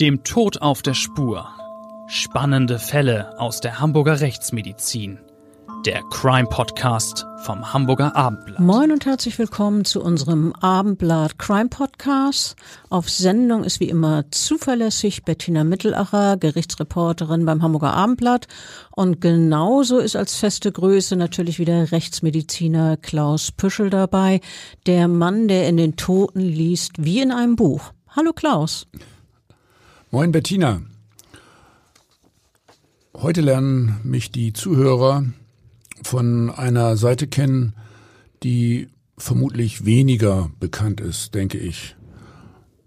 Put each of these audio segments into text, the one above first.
Dem Tod auf der Spur. Spannende Fälle aus der Hamburger Rechtsmedizin. Der Crime Podcast vom Hamburger Abendblatt. Moin und herzlich willkommen zu unserem Abendblatt Crime Podcast. Auf Sendung ist wie immer zuverlässig Bettina Mittelacher, Gerichtsreporterin beim Hamburger Abendblatt. Und genauso ist als feste Größe natürlich wieder Rechtsmediziner Klaus Püschel dabei. Der Mann, der in den Toten liest wie in einem Buch. Hallo Klaus. Moin Bettina. Heute lernen mich die Zuhörer von einer Seite kennen, die vermutlich weniger bekannt ist, denke ich.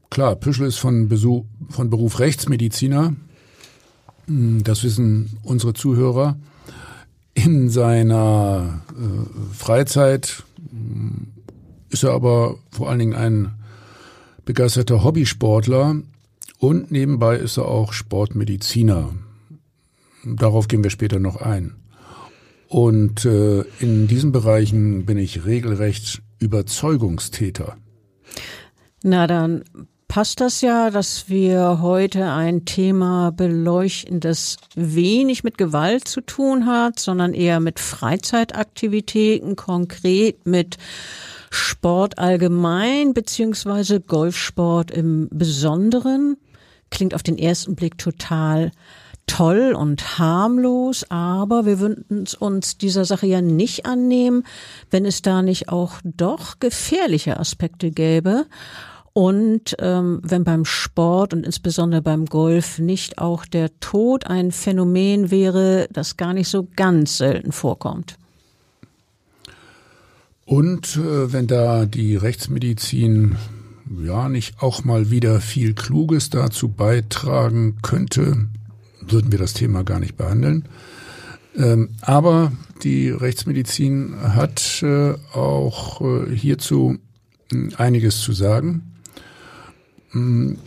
Klar, Püschel ist von, Besuch, von Beruf Rechtsmediziner. Hm, das wissen unsere Zuhörer. In seiner äh, Freizeit hm, ist er aber vor allen Dingen ein begeisterter Hobbysportler und nebenbei ist er auch Sportmediziner. Darauf gehen wir später noch ein. Und äh, in diesen Bereichen bin ich regelrecht Überzeugungstäter. Na dann passt das ja, dass wir heute ein Thema beleuchten, das wenig mit Gewalt zu tun hat, sondern eher mit Freizeitaktivitäten, konkret mit Sport allgemein beziehungsweise Golfsport im Besonderen. Klingt auf den ersten Blick total toll und harmlos, aber wir würden uns dieser Sache ja nicht annehmen, wenn es da nicht auch doch gefährliche Aspekte gäbe. Und ähm, wenn beim Sport und insbesondere beim Golf nicht auch der Tod ein Phänomen wäre, das gar nicht so ganz selten vorkommt. Und äh, wenn da die Rechtsmedizin ja nicht auch mal wieder viel Kluges dazu beitragen könnte, würden wir das Thema gar nicht behandeln. Ähm, aber die Rechtsmedizin hat äh, auch äh, hierzu äh, einiges zu sagen. Ähm,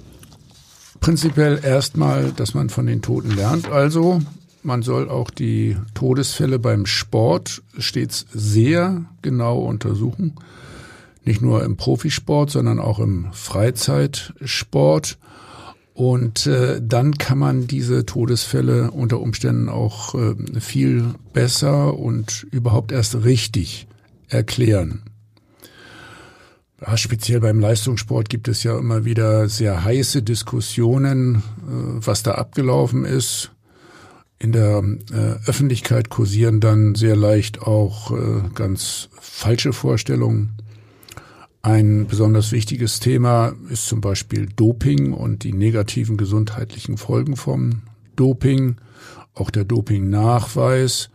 prinzipiell erstmal, dass man von den Toten lernt. Also man soll auch die Todesfälle beim Sport stets sehr genau untersuchen. Nicht nur im Profisport, sondern auch im Freizeitsport. Und äh, dann kann man diese Todesfälle unter Umständen auch äh, viel besser und überhaupt erst richtig erklären. Ja, speziell beim Leistungssport gibt es ja immer wieder sehr heiße Diskussionen, äh, was da abgelaufen ist. In der äh, Öffentlichkeit kursieren dann sehr leicht auch äh, ganz falsche Vorstellungen. Ein besonders wichtiges Thema ist zum Beispiel Doping und die negativen gesundheitlichen Folgen vom Doping, auch der Dopingnachweis.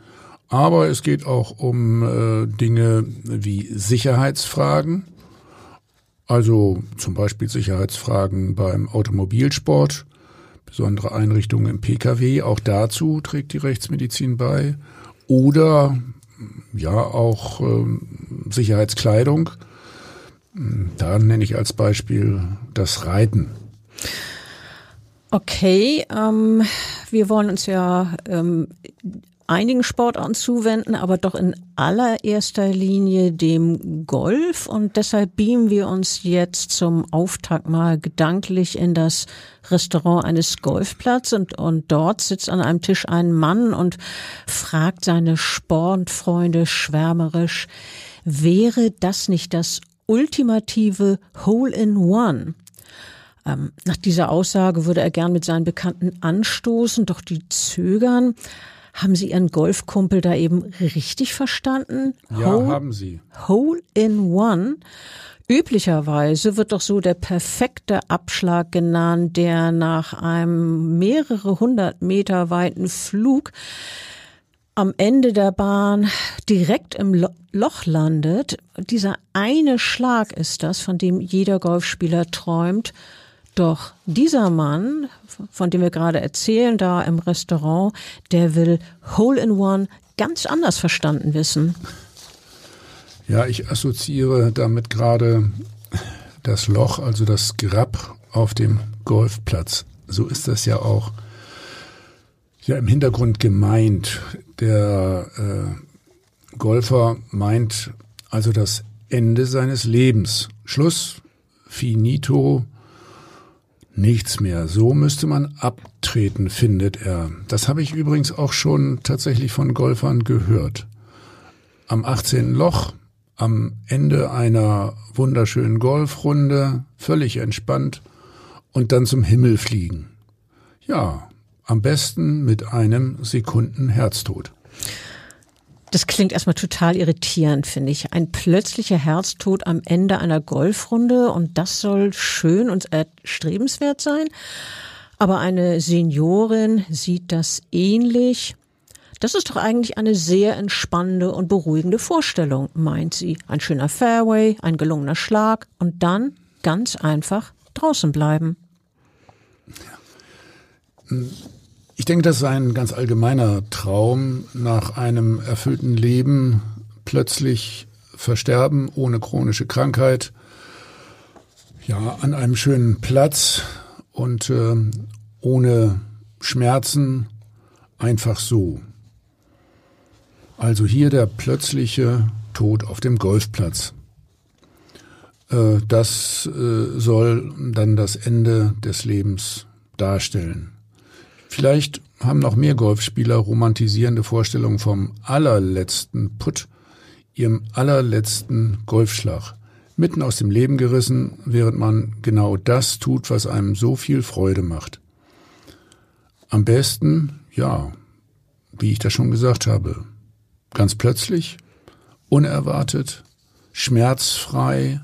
Aber es geht auch um äh, Dinge wie Sicherheitsfragen, also zum Beispiel Sicherheitsfragen beim Automobilsport, besondere Einrichtungen im Pkw, auch dazu trägt die Rechtsmedizin bei. Oder ja auch äh, Sicherheitskleidung da nenne ich als Beispiel das Reiten. Okay, ähm, wir wollen uns ja ähm, einigen Sportarten zuwenden, aber doch in allererster Linie dem Golf. Und deshalb beamen wir uns jetzt zum Auftakt mal gedanklich in das Restaurant eines Golfplatzes und, und dort sitzt an einem Tisch ein Mann und fragt seine Sportfreunde schwärmerisch, wäre das nicht das ultimative Hole-in-One. Ähm, nach dieser Aussage würde er gern mit seinen Bekannten anstoßen, doch die zögern. Haben Sie Ihren Golfkumpel da eben richtig verstanden? Ja, Hole, haben Sie. Hole in One. Üblicherweise wird doch so der perfekte Abschlag genannt, der nach einem mehrere hundert Meter weiten Flug am Ende der Bahn direkt im Loch landet. Dieser eine Schlag ist das, von dem jeder Golfspieler träumt. Doch dieser Mann, von dem wir gerade erzählen, da im Restaurant, der will Hole in One ganz anders verstanden wissen. Ja, ich assoziiere damit gerade das Loch, also das Grab auf dem Golfplatz. So ist das ja auch ja im Hintergrund gemeint. Der äh, Golfer meint also das Ende seines Lebens. Schluss, finito, nichts mehr. So müsste man abtreten, findet er. Das habe ich übrigens auch schon tatsächlich von Golfern gehört. Am 18. Loch, am Ende einer wunderschönen Golfrunde, völlig entspannt und dann zum Himmel fliegen. Ja, am besten mit einem Sekunden Herztod. Das klingt erstmal total irritierend, finde ich. Ein plötzlicher Herztod am Ende einer Golfrunde und das soll schön und erstrebenswert sein. Aber eine Seniorin sieht das ähnlich. Das ist doch eigentlich eine sehr entspannende und beruhigende Vorstellung, meint sie. Ein schöner Fairway, ein gelungener Schlag und dann ganz einfach draußen bleiben. Ja. Ich denke, das ist ein ganz allgemeiner Traum, nach einem erfüllten Leben plötzlich versterben ohne chronische Krankheit, ja, an einem schönen Platz und äh, ohne Schmerzen, einfach so. Also hier der plötzliche Tod auf dem Golfplatz. Äh, das äh, soll dann das Ende des Lebens darstellen. Vielleicht haben noch mehr Golfspieler romantisierende Vorstellungen vom allerletzten Putt, ihrem allerletzten Golfschlag. Mitten aus dem Leben gerissen, während man genau das tut, was einem so viel Freude macht. Am besten, ja, wie ich das schon gesagt habe, ganz plötzlich, unerwartet, schmerzfrei,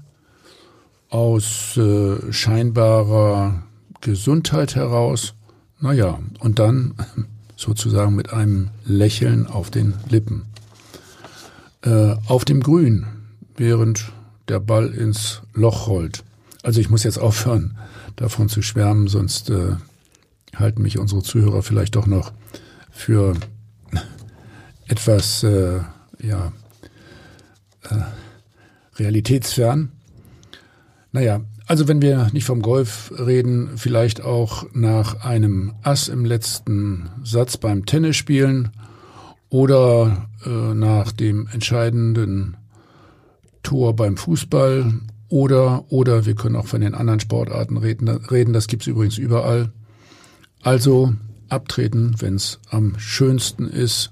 aus äh, scheinbarer Gesundheit heraus naja, und dann sozusagen mit einem Lächeln auf den Lippen. Äh, auf dem Grün, während der Ball ins Loch rollt. Also ich muss jetzt aufhören, davon zu schwärmen, sonst äh, halten mich unsere Zuhörer vielleicht doch noch für etwas äh, ja, äh, realitätsfern. Naja, also wenn wir nicht vom Golf reden, vielleicht auch nach einem Ass im letzten Satz beim Tennisspielen oder äh, nach dem entscheidenden Tor beim Fußball oder oder wir können auch von den anderen Sportarten reden, reden das gibt's übrigens überall. Also abtreten, wenn es am schönsten ist,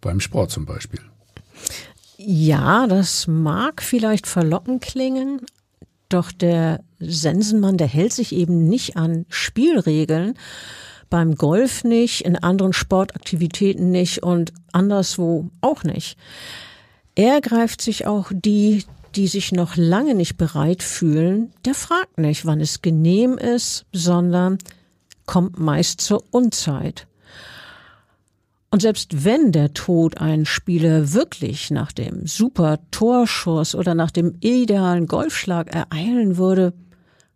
beim Sport zum Beispiel. Ja, das mag vielleicht verlockend klingen, doch der Sensenmann, der hält sich eben nicht an Spielregeln. Beim Golf nicht, in anderen Sportaktivitäten nicht und anderswo auch nicht. Er greift sich auch die, die sich noch lange nicht bereit fühlen, der fragt nicht, wann es genehm ist, sondern kommt meist zur Unzeit. Und selbst wenn der Tod einen Spieler wirklich nach dem super Torschuss oder nach dem idealen Golfschlag ereilen würde,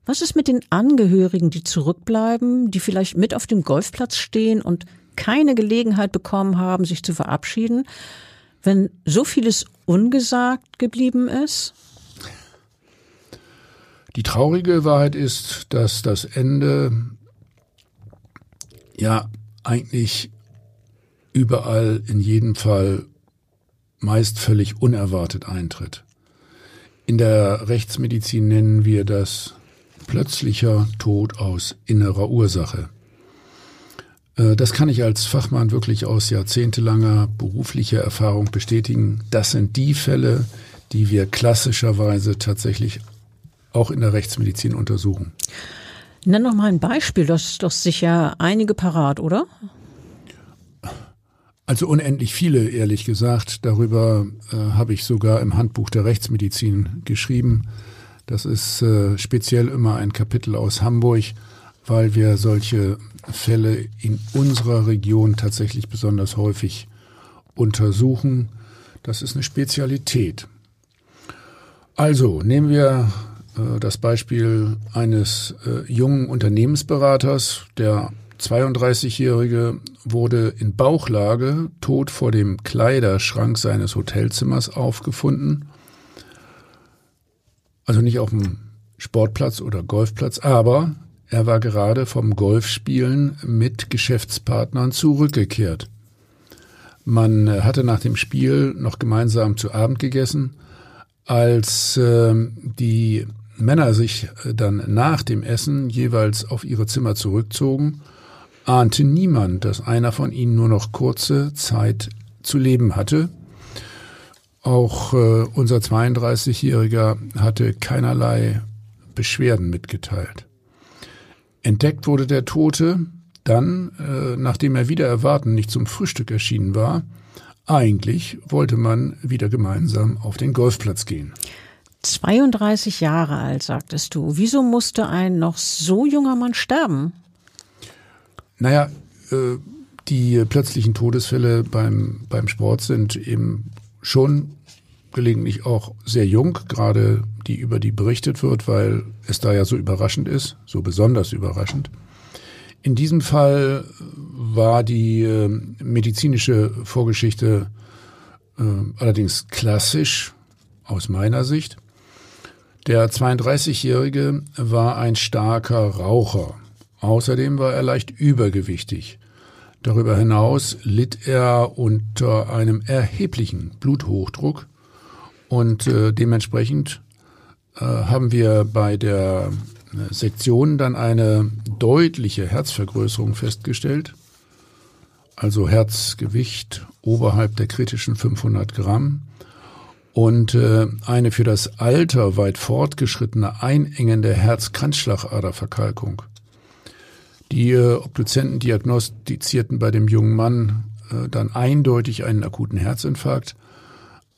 was ist mit den Angehörigen, die zurückbleiben, die vielleicht mit auf dem Golfplatz stehen und keine Gelegenheit bekommen haben, sich zu verabschieden, wenn so vieles ungesagt geblieben ist? Die traurige Wahrheit ist, dass das Ende ja eigentlich überall in jedem Fall meist völlig unerwartet eintritt. In der Rechtsmedizin nennen wir das plötzlicher Tod aus innerer Ursache. Äh, das kann ich als Fachmann wirklich aus jahrzehntelanger beruflicher Erfahrung bestätigen. Das sind die Fälle, die wir klassischerweise tatsächlich auch in der Rechtsmedizin untersuchen. Nenn noch mal ein Beispiel, das ist doch sicher einige parat, oder? Also unendlich viele, ehrlich gesagt. Darüber äh, habe ich sogar im Handbuch der Rechtsmedizin geschrieben. Das ist äh, speziell immer ein Kapitel aus Hamburg, weil wir solche Fälle in unserer Region tatsächlich besonders häufig untersuchen. Das ist eine Spezialität. Also nehmen wir äh, das Beispiel eines äh, jungen Unternehmensberaters, der 32-Jährige wurde in Bauchlage tot vor dem Kleiderschrank seines Hotelzimmers aufgefunden. Also nicht auf dem Sportplatz oder Golfplatz, aber er war gerade vom Golfspielen mit Geschäftspartnern zurückgekehrt. Man hatte nach dem Spiel noch gemeinsam zu Abend gegessen. Als äh, die Männer sich äh, dann nach dem Essen jeweils auf ihre Zimmer zurückzogen, ahnte niemand, dass einer von ihnen nur noch kurze Zeit zu leben hatte. Auch äh, unser 32-Jähriger hatte keinerlei Beschwerden mitgeteilt. Entdeckt wurde der Tote dann, äh, nachdem er wieder erwarten nicht zum Frühstück erschienen war. Eigentlich wollte man wieder gemeinsam auf den Golfplatz gehen. 32 Jahre alt, sagtest du. Wieso musste ein noch so junger Mann sterben? Naja, äh, die plötzlichen Todesfälle beim, beim Sport sind eben schon gelegentlich auch sehr jung, gerade die, über die berichtet wird, weil es da ja so überraschend ist, so besonders überraschend. In diesem Fall war die äh, medizinische Vorgeschichte äh, allerdings klassisch aus meiner Sicht. Der 32-Jährige war ein starker Raucher. Außerdem war er leicht übergewichtig. Darüber hinaus litt er unter einem erheblichen Bluthochdruck und äh, dementsprechend äh, haben wir bei der äh, Sektion dann eine deutliche Herzvergrößerung festgestellt. Also Herzgewicht oberhalb der kritischen 500 Gramm und äh, eine für das Alter weit fortgeschrittene einengende Herz-Kranzschlagaderverkalkung. Die äh, Obduzenten diagnostizierten bei dem jungen Mann äh, dann eindeutig einen akuten Herzinfarkt.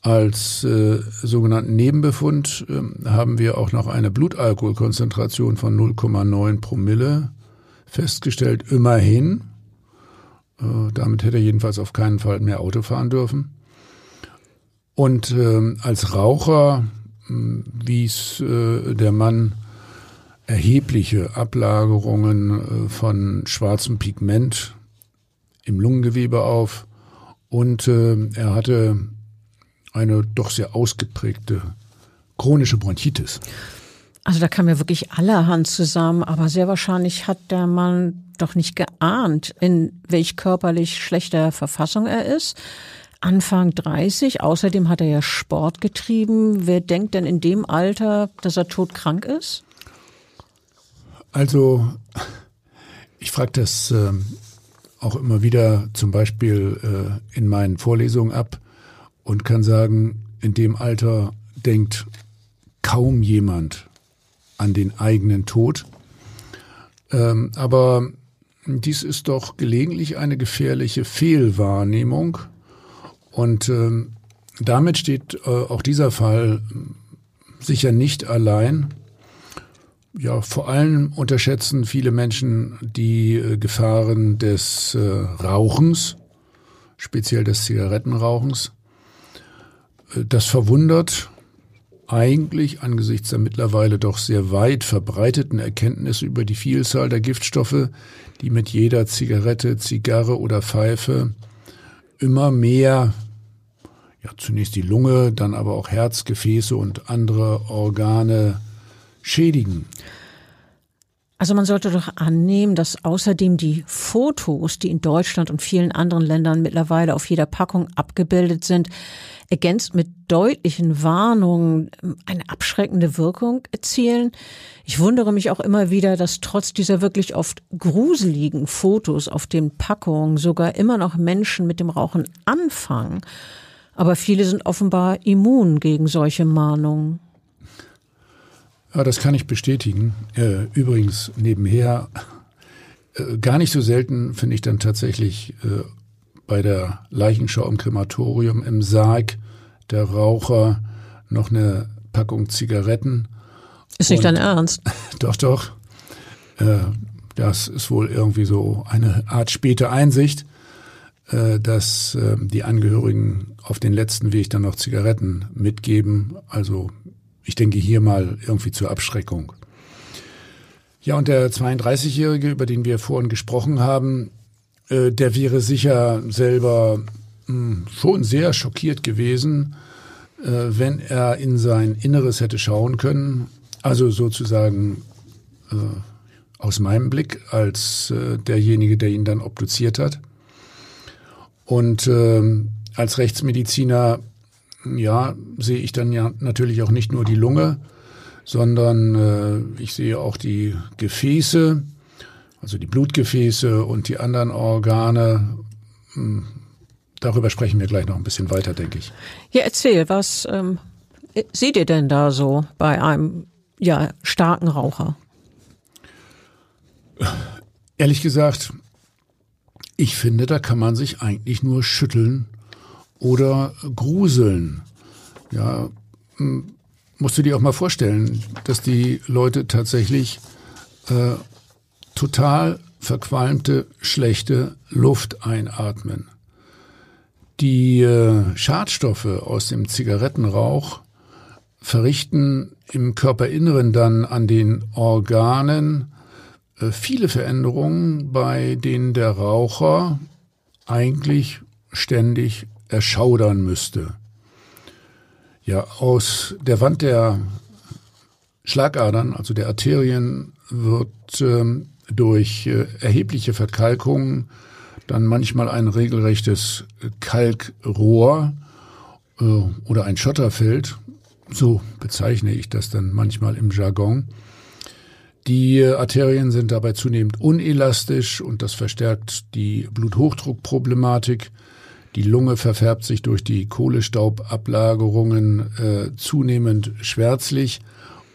Als äh, sogenannten Nebenbefund äh, haben wir auch noch eine Blutalkoholkonzentration von 0,9 Promille festgestellt. Immerhin. Äh, damit hätte er jedenfalls auf keinen Fall mehr Auto fahren dürfen. Und äh, als Raucher äh, wies äh, der Mann erhebliche Ablagerungen äh, von schwarzem Pigment im Lungengewebe auf und äh, er hatte eine doch sehr ausgeprägte chronische Bronchitis. Also da kam ja wirklich allerhand zusammen, aber sehr wahrscheinlich hat der Mann doch nicht geahnt, in welch körperlich schlechter Verfassung er ist. Anfang 30. Außerdem hat er ja Sport getrieben. Wer denkt denn in dem Alter, dass er todkrank ist? Also, ich frage das äh, auch immer wieder zum Beispiel äh, in meinen Vorlesungen ab und kann sagen, in dem Alter denkt kaum jemand an den eigenen Tod. Ähm, aber dies ist doch gelegentlich eine gefährliche Fehlwahrnehmung und ähm, damit steht äh, auch dieser Fall sicher nicht allein. Ja, vor allem unterschätzen viele Menschen die äh, Gefahren des äh, Rauchens, speziell des Zigarettenrauchens. Äh, das verwundert eigentlich angesichts der mittlerweile doch sehr weit verbreiteten Erkenntnisse über die Vielzahl der Giftstoffe, die mit jeder Zigarette, Zigarre oder Pfeife immer mehr ja, zunächst die Lunge, dann aber auch Herz, Gefäße und andere Organe schädigen. Also man sollte doch annehmen, dass außerdem die Fotos, die in Deutschland und vielen anderen Ländern mittlerweile auf jeder Packung abgebildet sind, ergänzt mit deutlichen Warnungen eine abschreckende Wirkung erzielen. Ich wundere mich auch immer wieder, dass trotz dieser wirklich oft gruseligen Fotos auf den Packungen sogar immer noch Menschen mit dem Rauchen anfangen. Aber viele sind offenbar immun gegen solche Mahnungen. Ja, das kann ich bestätigen. Äh, übrigens nebenher, äh, gar nicht so selten finde ich dann tatsächlich äh, bei der Leichenschau im Krematorium im Sarg der Raucher noch eine Packung Zigaretten. Ist nicht dein Ernst? Doch, doch. Das ist wohl irgendwie so eine Art späte Einsicht. Dass die Angehörigen auf den letzten Weg dann noch Zigaretten mitgeben. Also ich denke hier mal irgendwie zur Abschreckung. Ja, und der 32-Jährige, über den wir vorhin gesprochen haben, äh, der wäre sicher selber hm, schon sehr schockiert gewesen, wenn er in sein Inneres hätte schauen können. Also sozusagen aus meinem Blick als derjenige, der ihn dann obduziert hat. Und ähm, als Rechtsmediziner, ja, sehe ich dann ja natürlich auch nicht nur die Lunge, sondern äh, ich sehe auch die Gefäße, also die Blutgefäße und die anderen Organe. Hm, darüber sprechen wir gleich noch ein bisschen weiter, denke ich. Ja, erzähl, was ähm, seht ihr denn da so bei einem ja, starken Raucher? Ehrlich gesagt, ich finde, da kann man sich eigentlich nur schütteln oder gruseln. Ja, hm, musst du dir auch mal vorstellen, dass die Leute tatsächlich äh, total verqualmte, schlechte Luft einatmen. Die äh, Schadstoffe aus dem Zigarettenrauch verrichten im Körperinneren dann an den Organen äh, viele Veränderungen, bei denen der Raucher eigentlich ständig erschaudern müsste. Ja, aus der Wand der Schlagadern, also der Arterien, wird ähm, durch äh, erhebliche Verkalkungen dann manchmal ein regelrechtes Kalkrohr äh, oder ein Schotterfeld, so bezeichne ich das dann manchmal im Jargon. Die Arterien sind dabei zunehmend unelastisch und das verstärkt die Bluthochdruckproblematik. Die Lunge verfärbt sich durch die Kohlestaubablagerungen äh, zunehmend schwärzlich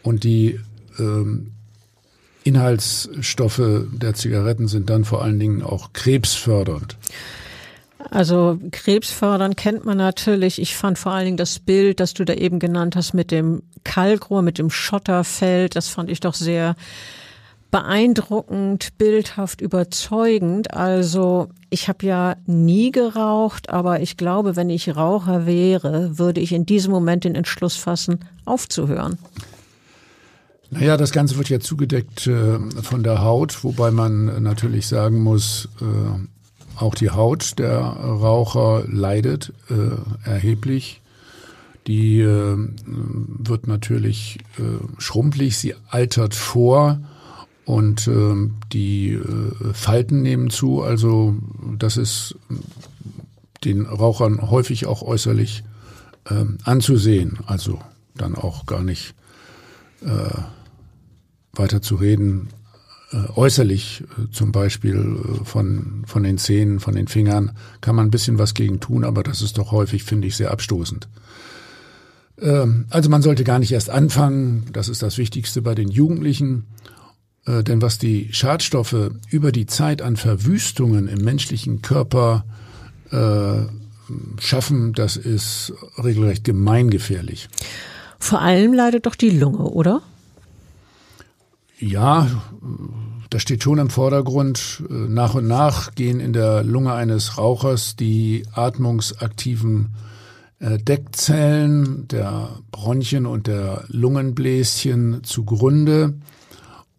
und die ähm, Inhaltsstoffe der Zigaretten sind dann vor allen Dingen auch krebsfördernd. Also krebsfördern kennt man natürlich. Ich fand vor allen Dingen das Bild, das du da eben genannt hast mit dem Kalkrohr, mit dem Schotterfeld, das fand ich doch sehr beeindruckend, bildhaft, überzeugend. Also ich habe ja nie geraucht, aber ich glaube, wenn ich Raucher wäre, würde ich in diesem Moment den Entschluss fassen, aufzuhören. Naja, das Ganze wird ja zugedeckt äh, von der Haut, wobei man natürlich sagen muss, äh, auch die Haut der Raucher leidet äh, erheblich. Die äh, wird natürlich äh, schrumpelig, sie altert vor und äh, die äh, Falten nehmen zu. Also das ist den Rauchern häufig auch äußerlich äh, anzusehen. Also dann auch gar nicht äh, weiter zu reden. Äh, äußerlich äh, zum Beispiel äh, von, von den Zähnen, von den Fingern kann man ein bisschen was gegen tun, aber das ist doch häufig, finde ich, sehr abstoßend. Ähm, also man sollte gar nicht erst anfangen. Das ist das Wichtigste bei den Jugendlichen. Äh, denn was die Schadstoffe über die Zeit an Verwüstungen im menschlichen Körper äh, schaffen, das ist regelrecht gemeingefährlich. Vor allem leidet doch die Lunge, oder? Ja, das steht schon im Vordergrund. Äh, nach und nach gehen in der Lunge eines Rauchers die atmungsaktiven äh, Deckzellen der Bronchien und der Lungenbläschen zugrunde.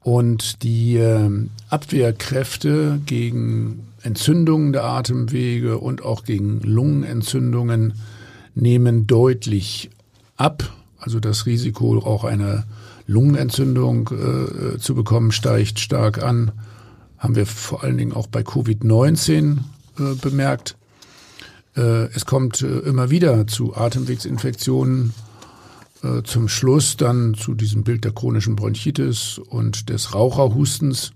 Und die ähm, Abwehrkräfte gegen Entzündungen der Atemwege und auch gegen Lungenentzündungen nehmen deutlich ab. Also das Risiko, auch eine Lungenentzündung äh, zu bekommen, steigt stark an. Haben wir vor allen Dingen auch bei Covid-19 äh, bemerkt. Äh, es kommt äh, immer wieder zu Atemwegsinfektionen äh, zum Schluss dann zu diesem Bild der chronischen Bronchitis und des Raucherhustens.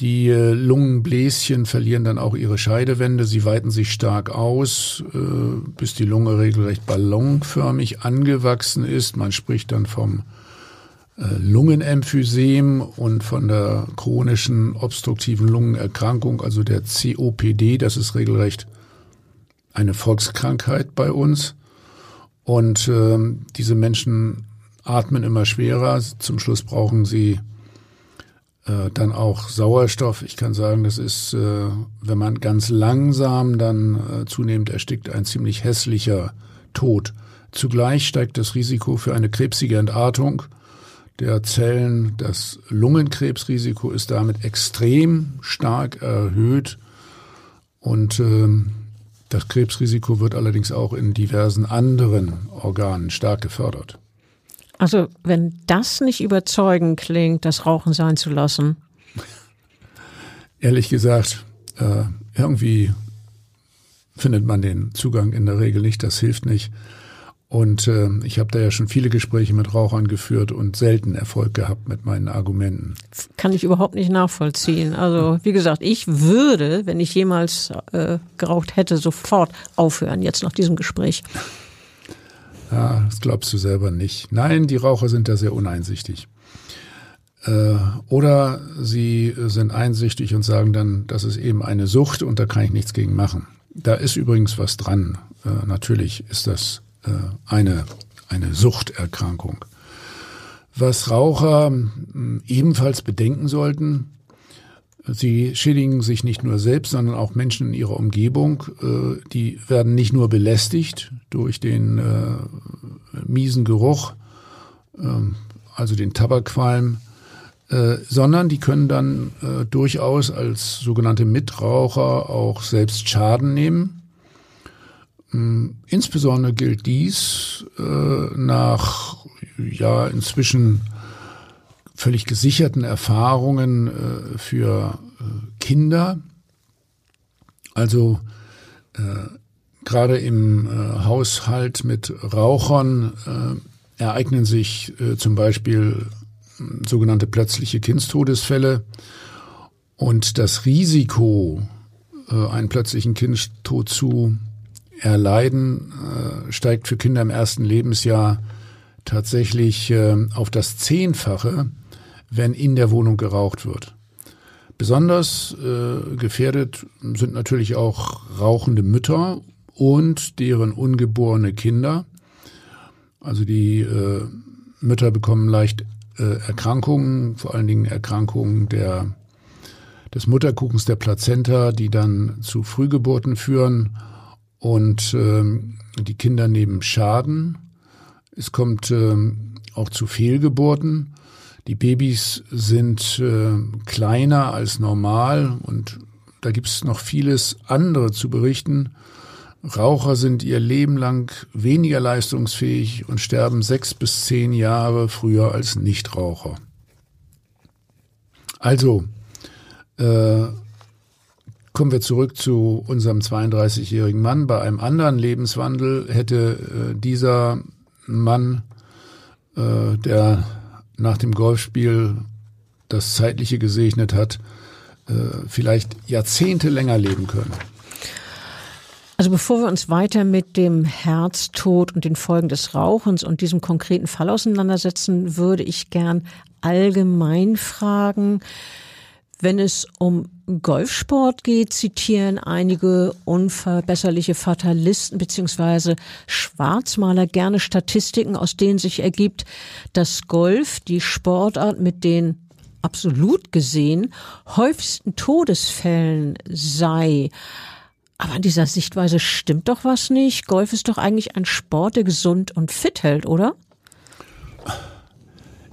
Die äh, Lungenbläschen verlieren dann auch ihre Scheidewände. Sie weiten sich stark aus, äh, bis die Lunge regelrecht ballonförmig angewachsen ist. Man spricht dann vom Lungenemphysem und von der chronischen obstruktiven Lungenerkrankung, also der COPD. Das ist regelrecht eine Volkskrankheit bei uns. Und äh, diese Menschen atmen immer schwerer. Zum Schluss brauchen sie äh, dann auch Sauerstoff. Ich kann sagen, das ist, äh, wenn man ganz langsam dann äh, zunehmend erstickt, ein ziemlich hässlicher Tod. Zugleich steigt das Risiko für eine krebsige Entartung der Zellen. Das Lungenkrebsrisiko ist damit extrem stark erhöht. Und ähm, das Krebsrisiko wird allerdings auch in diversen anderen Organen stark gefördert. Also wenn das nicht überzeugend klingt, das Rauchen sein zu lassen. Ehrlich gesagt, äh, irgendwie findet man den Zugang in der Regel nicht, das hilft nicht. Und äh, ich habe da ja schon viele Gespräche mit Rauchern geführt und selten Erfolg gehabt mit meinen Argumenten. Kann ich überhaupt nicht nachvollziehen. Also wie gesagt, ich würde, wenn ich jemals äh, geraucht hätte, sofort aufhören, jetzt nach diesem Gespräch. Ja, das glaubst du selber nicht. Nein, die Raucher sind da sehr uneinsichtig. Äh, oder sie sind einsichtig und sagen dann, das ist eben eine Sucht und da kann ich nichts gegen machen. Da ist übrigens was dran. Äh, natürlich ist das eine, eine Suchterkrankung. Was Raucher ebenfalls bedenken sollten, sie schädigen sich nicht nur selbst, sondern auch Menschen in ihrer Umgebung. Die werden nicht nur belästigt durch den miesen Geruch, ähm, also den Tabakqualm, äh, sondern die können dann äh, durchaus als sogenannte Mitraucher auch selbst Schaden nehmen. Ähm, insbesondere gilt dies äh, nach ja inzwischen völlig gesicherten Erfahrungen äh, für äh, Kinder. Also gerade im Haushalt mit Rauchern ereignen sich zum Beispiel sogenannte plötzliche Kindstodesfälle. Und das Risiko, äh, einen plötzlichen Kindstod zu erleiden, äh, steigt für Kinder im ersten Lebensjahr tatsächlich äh, auf das Zehnfache, wenn in der Wohnung geraucht wird. Besonders gefährdet sind natürlich auch rauchende Mütter und deren ungeborene Kinder. Also die Mütter bekommen leicht äh, Erkrankungen, vor allen Dingen Erkrankungen der, des Mutterkuchens der Plazenta, die dann zu Frühgeburten führen und ähm, die Kinder nehmen Schaden. Es kommt ähm, auch zu Fehlgeburten. Die Babys sind äh, kleiner als normal und da gibt es noch vieles andere zu berichten. Raucher sind ihr Leben lang weniger leistungsfähig und sterben sechs bis zehn Jahre früher als Nichtraucher. Also, äh, kommen wir zurück zu unserem 32-jährigen Mann. Bei einem anderen Lebenswandel hätte äh, dieser Mann, äh, der nach dem Golfspiel das Zeitliche gesegnet hat, äh, vielleicht Jahrzehnte länger leben können. Also bevor wir uns weiter mit dem Herztod und den Folgen des Rauchens und diesem konkreten Fall auseinandersetzen, würde ich gern allgemein fragen, wenn es um Golfsport geht, zitieren einige unverbesserliche Fatalisten bzw. Schwarzmaler gerne Statistiken, aus denen sich ergibt, dass Golf die Sportart mit den absolut gesehen häufigsten Todesfällen sei. Aber an dieser Sichtweise stimmt doch was nicht. Golf ist doch eigentlich ein Sport, der gesund und fit hält, oder?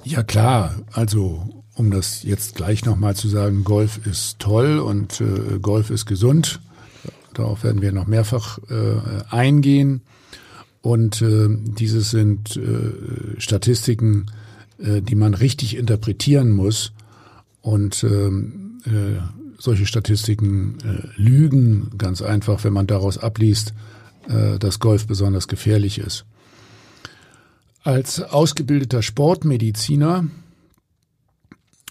Ja klar, also um das jetzt gleich nochmal zu sagen, Golf ist toll und äh, Golf ist gesund. Darauf werden wir noch mehrfach äh, eingehen. Und äh, dieses sind äh, Statistiken, äh, die man richtig interpretieren muss. Und ähm, äh, solche Statistiken äh, lügen, ganz einfach, wenn man daraus abliest, äh, dass Golf besonders gefährlich ist. Als ausgebildeter Sportmediziner,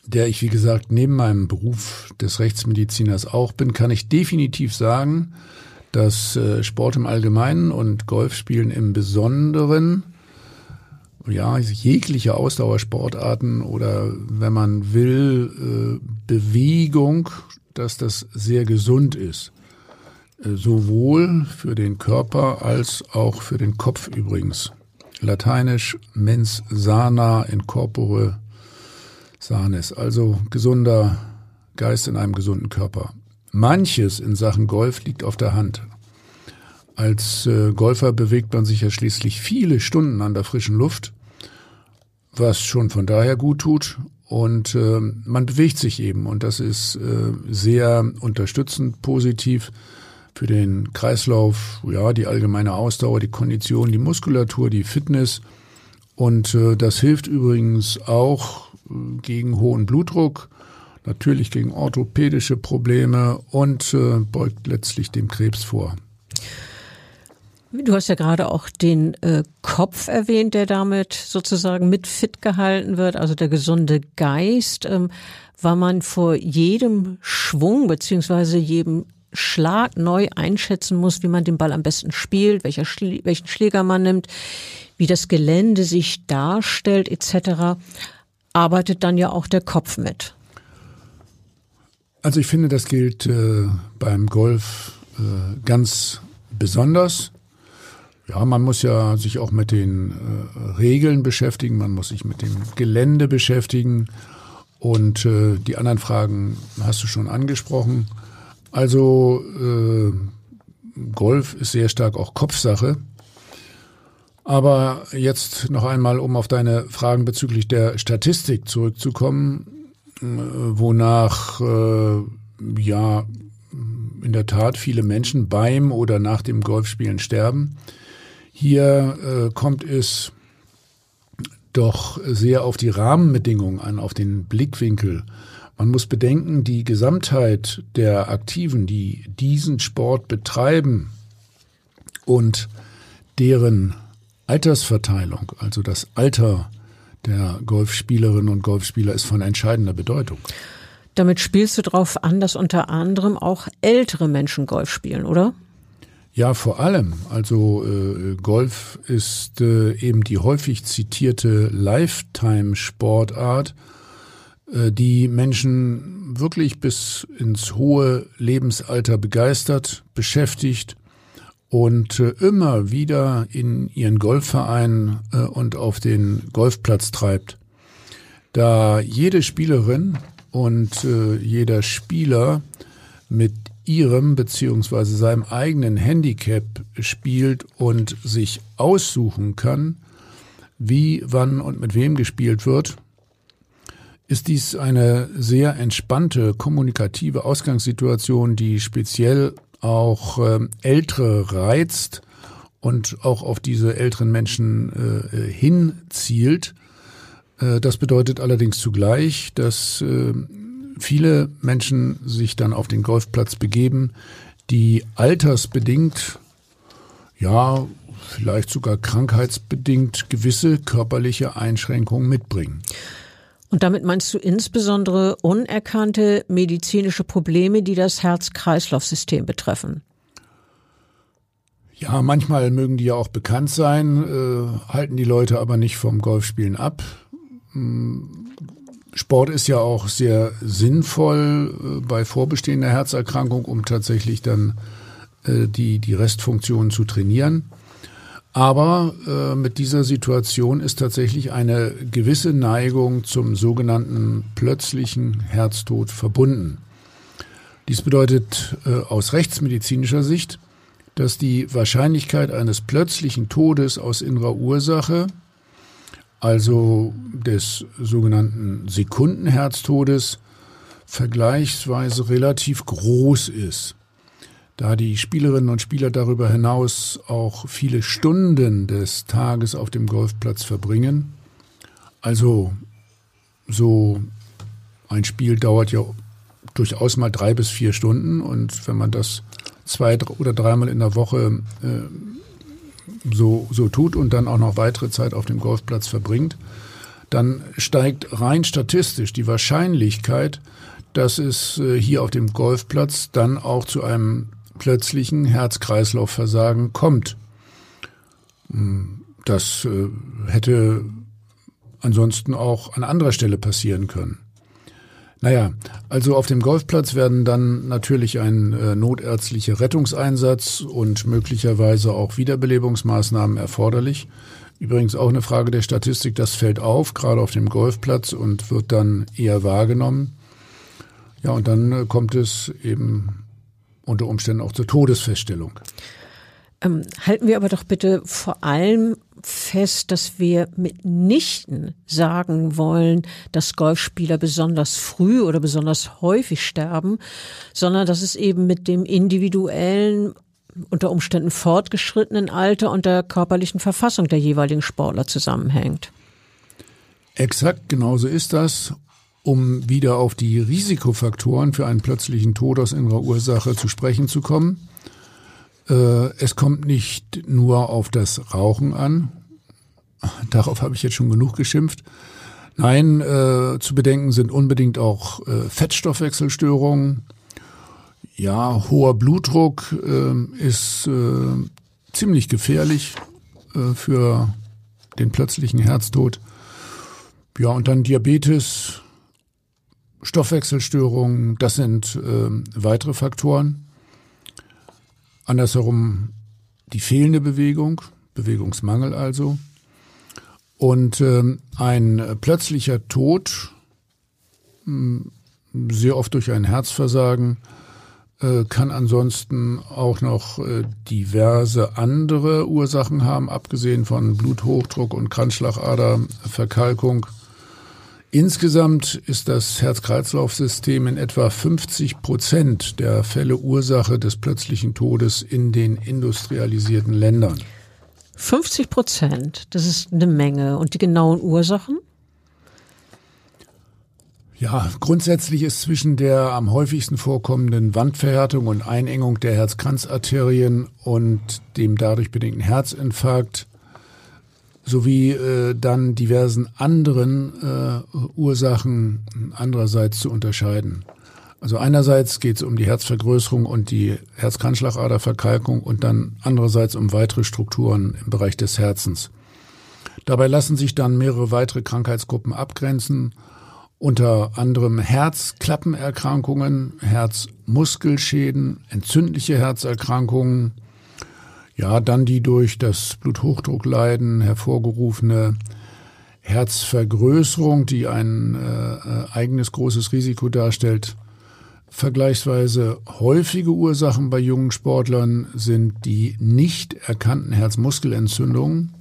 der ich wie gesagt neben meinem Beruf des Rechtsmediziners auch bin, kann ich definitiv sagen, dass äh, Sport im Allgemeinen und Golfspielen im Besonderen ja, jegliche Ausdauersportarten oder wenn man will, äh, Bewegung, dass das sehr gesund ist. Äh, sowohl für den Körper als auch für den Kopf übrigens. Lateinisch mens sana in corpore sanis, also gesunder Geist in einem gesunden Körper. Manches in Sachen Golf liegt auf der Hand. Als äh, Golfer bewegt man sich ja schließlich viele Stunden an der frischen Luft was schon von daher gut tut. Und äh, man bewegt sich eben und das ist äh, sehr unterstützend, positiv für den Kreislauf, ja, die allgemeine Ausdauer, die Kondition, die Muskulatur, die Fitness. Und äh, das hilft übrigens auch gegen hohen Blutdruck, natürlich gegen orthopädische Probleme und äh, beugt letztlich dem Krebs vor. Du hast ja gerade auch den äh, Kopf erwähnt, der damit sozusagen mit fit gehalten wird, also der gesunde Geist. Ähm, weil man vor jedem Schwung beziehungsweise jedem Schlag neu einschätzen muss, wie man den Ball am besten spielt, welcher Schläger man nimmt, wie das Gelände sich darstellt etc., arbeitet dann ja auch der Kopf mit. Also ich finde, das gilt äh, beim Golf äh, ganz besonders. Ja, man muss ja sich auch mit den äh, Regeln beschäftigen, man muss sich mit dem Gelände beschäftigen und äh, die anderen Fragen hast du schon angesprochen. Also äh, Golf ist sehr stark auch Kopfsache. Aber jetzt noch einmal, um auf deine Fragen bezüglich der Statistik zurückzukommen, äh, wonach äh, ja in der Tat viele Menschen beim oder nach dem Golfspielen sterben. Hier äh, kommt es doch sehr auf die Rahmenbedingungen an, auf den Blickwinkel. Man muss bedenken, die Gesamtheit der Aktiven, die diesen Sport betreiben und deren Altersverteilung, also das Alter der Golfspielerinnen und Golfspieler ist von entscheidender Bedeutung. Damit spielst du darauf an, dass unter anderem auch ältere Menschen Golf spielen, oder? Ja, vor allem. Also äh, Golf ist äh, eben die häufig zitierte Lifetime-Sportart, äh, die Menschen wirklich bis ins hohe Lebensalter begeistert, beschäftigt und äh, immer wieder in ihren Golfverein äh, und auf den Golfplatz treibt. Da jede Spielerin und äh, jeder Spieler mit ihrem beziehungsweise seinem eigenen Handicap spielt und sich aussuchen kann, wie, wann und mit wem gespielt wird, ist dies eine sehr entspannte kommunikative Ausgangssituation, die speziell auch äh, Ältere reizt und auch auf diese älteren Menschen äh, hinzielt. Äh, das bedeutet allerdings zugleich, dass äh, viele Menschen sich dann auf den Golfplatz begeben, die altersbedingt, ja, vielleicht sogar krankheitsbedingt gewisse körperliche Einschränkungen mitbringen. Und damit meinst du insbesondere unerkannte medizinische Probleme, die das Herz-Kreislauf-System betreffen? Ja, manchmal mögen die ja auch bekannt sein, äh, halten die Leute aber nicht vom Golfspielen ab. Hm, Sport ist ja auch sehr sinnvoll äh, bei vorbestehender Herzerkrankung, um tatsächlich dann äh, die, die Restfunktionen zu trainieren. Aber äh, mit dieser Situation ist tatsächlich eine gewisse Neigung zum sogenannten plötzlichen Herztod verbunden. Dies bedeutet äh, aus rechtsmedizinischer Sicht, dass die Wahrscheinlichkeit eines plötzlichen Todes aus innerer Ursache also des sogenannten Sekundenherztodes, vergleichsweise relativ groß ist. Da die Spielerinnen und Spieler darüber hinaus auch viele Stunden des Tages auf dem Golfplatz verbringen, also so ein Spiel dauert ja durchaus mal drei bis vier Stunden. Und wenn man das zwei oder dreimal in der Woche äh, so, so tut und dann auch noch weitere Zeit auf dem Golfplatz verbringt, dann steigt rein statistisch die Wahrscheinlichkeit, dass es äh, hier auf dem Golfplatz dann auch zu einem plötzlichen Herz-Kreislauf-Versagen kommt. Hm, das äh, hätte ansonsten auch an anderer Stelle passieren können. Naja, also auf dem Golfplatz werden dann natürlich ein äh, notärztlicher Rettungseinsatz und möglicherweise auch Wiederbelebungsmaßnahmen erforderlich. Übrigens auch eine Frage der Statistik, das fällt auf, gerade auf dem Golfplatz und wird dann eher wahrgenommen. Ja, und dann äh, kommt es eben unter Umständen auch zur Todesfeststellung. Ähm, halten wir aber doch bitte vor allem fest, dass wir mitnichten sagen wollen, dass Golfspieler besonders früh oder besonders häufig sterben, sondern dass es eben mit dem individuellen unter Umständen fortgeschrittenen Alter und der körperlichen Verfassung der jeweiligen Sportler zusammenhängt. Exakt genauso ist das. Um wieder auf die Risikofaktoren für einen plötzlichen Tod aus innerer Ursache zu sprechen zu kommen. Äh, es kommt nicht nur auf das Rauchen an. Darauf habe ich jetzt schon genug geschimpft. Nein, äh, zu bedenken sind unbedingt auch äh, Fettstoffwechselstörungen. Ja, hoher Blutdruck äh, ist äh, ziemlich gefährlich äh, für den plötzlichen Herztod. Ja, und dann Diabetes, Stoffwechselstörungen, das sind äh, weitere Faktoren. Andersherum die fehlende Bewegung, Bewegungsmangel also. Und ähm, ein plötzlicher Tod, hm, sehr oft durch ein Herzversagen, äh, kann ansonsten auch noch äh, diverse andere Ursachen haben, abgesehen von Bluthochdruck und Kranzschlagaderverkalkung. Insgesamt ist das Herz-Kreislauf-System in etwa 50 Prozent der Fälle Ursache des plötzlichen Todes in den industrialisierten Ländern. 50 Prozent, das ist eine Menge. Und die genauen Ursachen? Ja, grundsätzlich ist zwischen der am häufigsten vorkommenden Wandverhärtung und Einengung der Herzkranzarterien und dem dadurch bedingten Herzinfarkt sowie äh, dann diversen anderen äh, Ursachen andererseits zu unterscheiden. Also einerseits geht es um die Herzvergrößerung und die Herzkranzschlagaderverkalkung und dann andererseits um weitere Strukturen im Bereich des Herzens. Dabei lassen sich dann mehrere weitere Krankheitsgruppen abgrenzen, unter anderem Herzklappenerkrankungen, Herzmuskelschäden, entzündliche Herzerkrankungen, ja, dann die durch das Bluthochdruckleiden hervorgerufene Herzvergrößerung, die ein äh, eigenes großes Risiko darstellt. Vergleichsweise häufige Ursachen bei jungen Sportlern sind die nicht erkannten Herzmuskelentzündungen.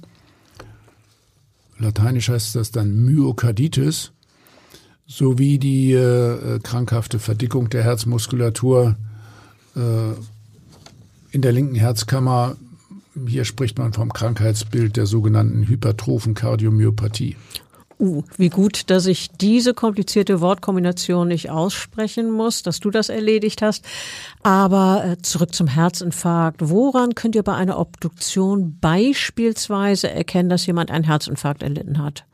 Lateinisch heißt das dann Myokarditis, sowie die äh, krankhafte Verdickung der Herzmuskulatur äh, in der linken Herzkammer hier spricht man vom Krankheitsbild der sogenannten hypertrophen Kardiomyopathie. Uh, wie gut, dass ich diese komplizierte Wortkombination nicht aussprechen muss, dass du das erledigt hast. Aber äh, zurück zum Herzinfarkt. Woran könnt ihr bei einer Obduktion beispielsweise erkennen, dass jemand einen Herzinfarkt erlitten hat?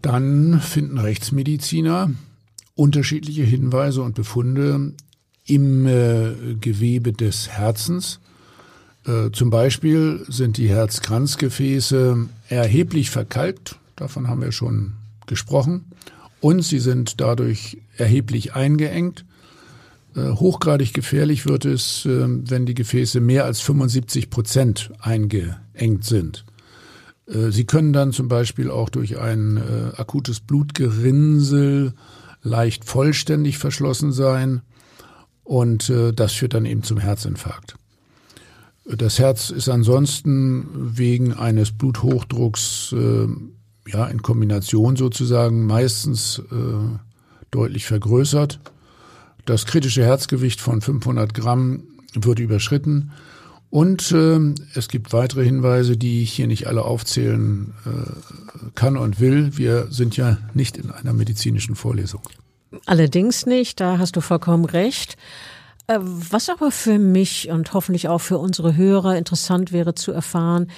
Dann finden Rechtsmediziner unterschiedliche Hinweise und Befunde im äh, Gewebe des Herzens äh, zum Beispiel sind die Herzkranzgefäße erheblich verkalkt, davon haben wir schon gesprochen, und sie sind dadurch erheblich eingeengt. Äh, hochgradig gefährlich wird es, äh, wenn die Gefäße mehr als 75 Prozent eingeengt sind. Sie können dann zum Beispiel auch durch ein akutes Blutgerinnsel leicht vollständig verschlossen sein und das führt dann eben zum Herzinfarkt. Das Herz ist ansonsten wegen eines Bluthochdrucks äh, ja in Kombination sozusagen meistens äh, deutlich vergrößert. Das kritische Herzgewicht von 500 Gramm wird überschritten. Und äh, es gibt weitere Hinweise, die ich hier nicht alle aufzählen äh, kann und will. Wir sind ja nicht in einer medizinischen Vorlesung. Allerdings nicht, da hast du vollkommen recht. Äh, was aber für mich und hoffentlich auch für unsere Hörer interessant wäre zu erfahren,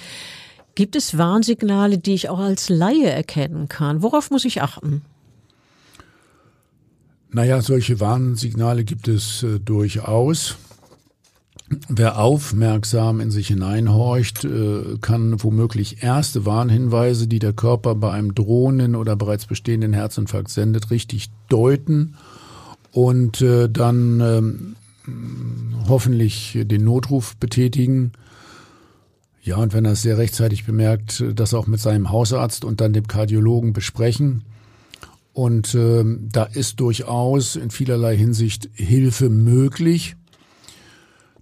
gibt es Warnsignale, die ich auch als Laie erkennen kann? Worauf muss ich achten? Naja, solche Warnsignale gibt es äh, durchaus. Wer aufmerksam in sich hineinhorcht, äh, kann womöglich erste Warnhinweise, die der Körper bei einem drohenden oder bereits bestehenden Herzinfarkt sendet, richtig deuten und äh, dann ähm, hoffentlich den Notruf betätigen. Ja, und wenn er es sehr rechtzeitig bemerkt, das auch mit seinem Hausarzt und dann dem Kardiologen besprechen. Und äh, da ist durchaus in vielerlei Hinsicht Hilfe möglich.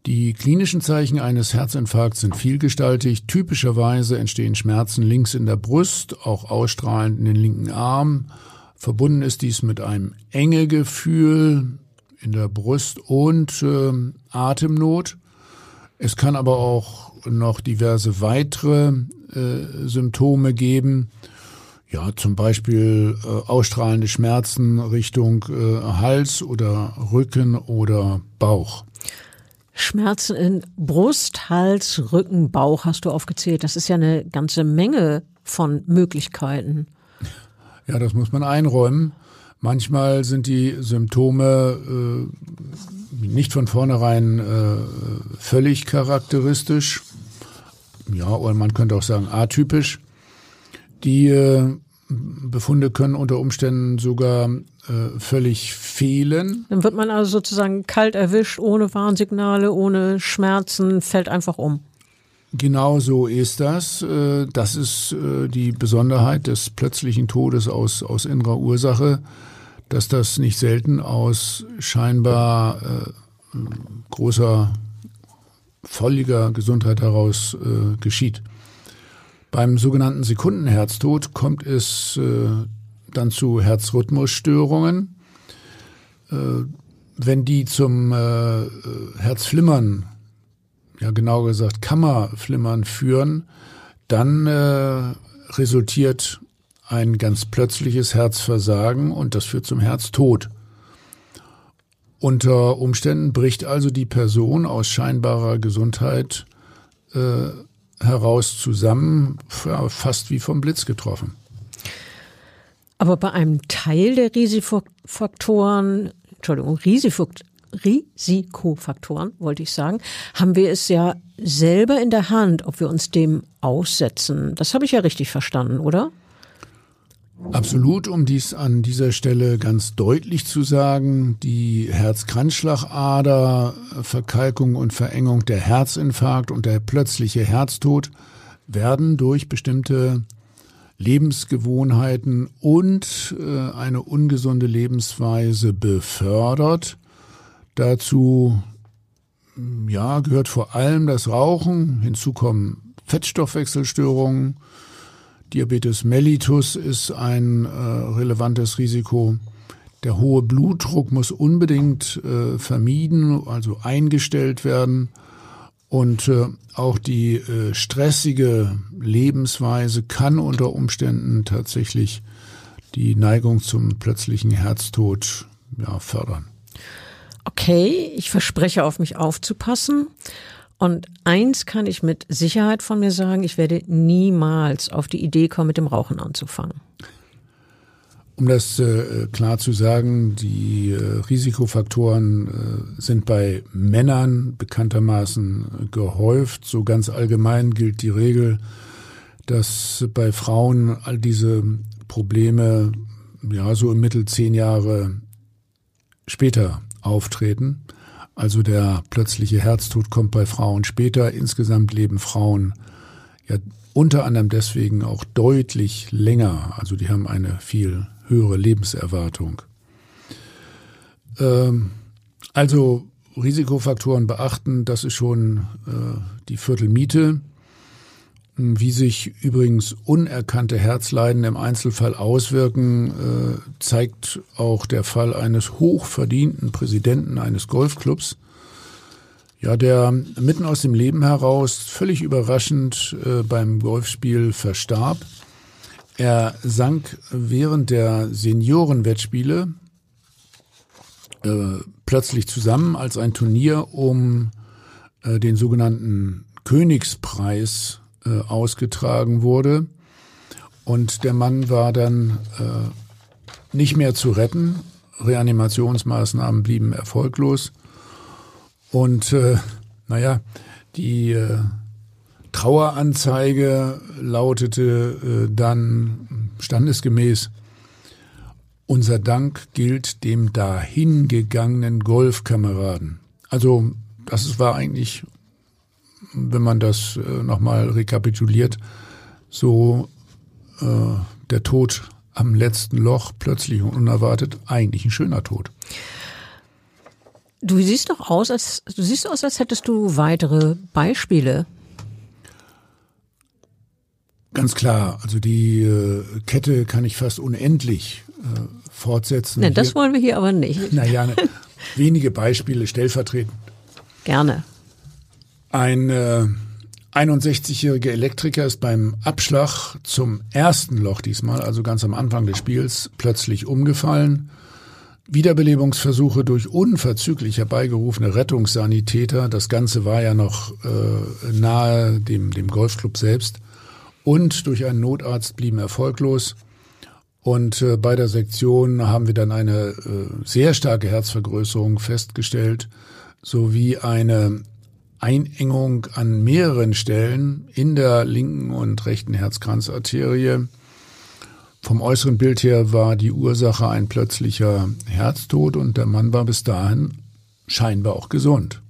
Die klinischen Zeichen eines Herzinfarkts sind vielgestaltig. Typischerweise entstehen Schmerzen links in der Brust, auch ausstrahlend in den linken Arm. Verbunden ist dies mit einem enge Gefühl, in der Brust und äh, Atemnot. Es kann aber auch noch diverse weitere äh, Symptome geben. Ja, zum Beispiel äh, ausstrahlende Schmerzen Richtung äh, Hals oder Rücken oder Bauch. Schmerzen in Brust, Hals, Rücken, Bauch hast du aufgezählt. Das ist ja eine ganze Menge von Möglichkeiten. Ja, das muss man einräumen. Manchmal sind die Symptome äh, nicht von vornherein äh, völlig charakteristisch. Ja, oder man könnte auch sagen atypisch. Die äh, Befunde können unter Umständen sogar äh, völlig fehlen. Dann wird man also sozusagen kalt erwischt, ohne Warnsignale, ohne Schmerzen, fällt einfach um. Genau so ist das. Äh, das ist äh, die Besonderheit des plötzlichen Todes aus, aus innerer Ursache, dass das nicht selten aus scheinbar äh, großer, volliger Gesundheit heraus äh, geschieht. Beim sogenannten Sekundenherztod kommt es äh, dann zu Herzrhythmusstörungen. Äh, wenn die zum äh, Herzflimmern, ja genau gesagt Kammerflimmern führen, dann äh, resultiert ein ganz plötzliches Herzversagen und das führt zum Herztod. Unter Umständen bricht also die Person aus scheinbarer Gesundheit äh, heraus zusammen, fast wie vom Blitz getroffen. Aber bei einem Teil der Risikofaktoren, Entschuldigung, Risikofaktoren, wollte ich sagen, haben wir es ja selber in der Hand, ob wir uns dem aussetzen. Das habe ich ja richtig verstanden, oder? Absolut, um dies an dieser Stelle ganz deutlich zu sagen, die Herzkranzschlagader, Verkalkung und Verengung der Herzinfarkt und der plötzliche Herztod werden durch bestimmte Lebensgewohnheiten und äh, eine ungesunde Lebensweise befördert. Dazu ja, gehört vor allem das Rauchen, hinzu kommen Fettstoffwechselstörungen, Diabetes mellitus ist ein äh, relevantes Risiko. Der hohe Blutdruck muss unbedingt äh, vermieden, also eingestellt werden. Und äh, auch die äh, stressige Lebensweise kann unter Umständen tatsächlich die Neigung zum plötzlichen Herztod ja, fördern. Okay, ich verspreche auf mich aufzupassen. Und eins kann ich mit Sicherheit von mir sagen, ich werde niemals auf die Idee kommen, mit dem Rauchen anzufangen. Um das äh, klar zu sagen, die äh, Risikofaktoren äh, sind bei Männern bekanntermaßen gehäuft. So ganz allgemein gilt die Regel, dass bei Frauen all diese Probleme ja so im Mittel zehn Jahre später auftreten. Also der plötzliche Herztod kommt bei Frauen später. Insgesamt leben Frauen ja unter anderem deswegen auch deutlich länger. Also die haben eine viel höhere Lebenserwartung. Ähm, also Risikofaktoren beachten, das ist schon äh, die Viertelmiete. Wie sich übrigens unerkannte Herzleiden im Einzelfall auswirken, äh, zeigt auch der Fall eines hochverdienten Präsidenten eines Golfclubs, ja, der mitten aus dem Leben heraus völlig überraschend äh, beim Golfspiel verstarb. Er sank während der Seniorenwettspiele äh, plötzlich zusammen, als ein Turnier um äh, den sogenannten Königspreis äh, ausgetragen wurde. Und der Mann war dann äh, nicht mehr zu retten. Reanimationsmaßnahmen blieben erfolglos. Und äh, naja, die äh, Traueranzeige lautete äh, dann standesgemäß, unser Dank gilt dem dahingegangenen Golfkameraden. Also das war eigentlich wenn man das äh, nochmal rekapituliert, so äh, der Tod am letzten Loch, plötzlich und unerwartet, eigentlich ein schöner Tod. Du siehst doch aus, als du siehst aus, als hättest du weitere Beispiele. Ganz klar, also die äh, Kette kann ich fast unendlich äh, fortsetzen. Ne, das wollen wir hier aber nicht. Naja, ne, wenige Beispiele stellvertretend. Gerne. Ein äh, 61-jähriger Elektriker ist beim Abschlag zum ersten Loch diesmal, also ganz am Anfang des Spiels, plötzlich umgefallen. Wiederbelebungsversuche durch unverzüglich herbeigerufene Rettungssanitäter. Das Ganze war ja noch äh, nahe dem, dem Golfclub selbst. Und durch einen Notarzt blieben erfolglos. Und äh, bei der Sektion haben wir dann eine äh, sehr starke Herzvergrößerung festgestellt, sowie eine Einengung an mehreren Stellen in der linken und rechten Herzkranzarterie. Vom äußeren Bild her war die Ursache ein plötzlicher Herztod und der Mann war bis dahin scheinbar auch gesund.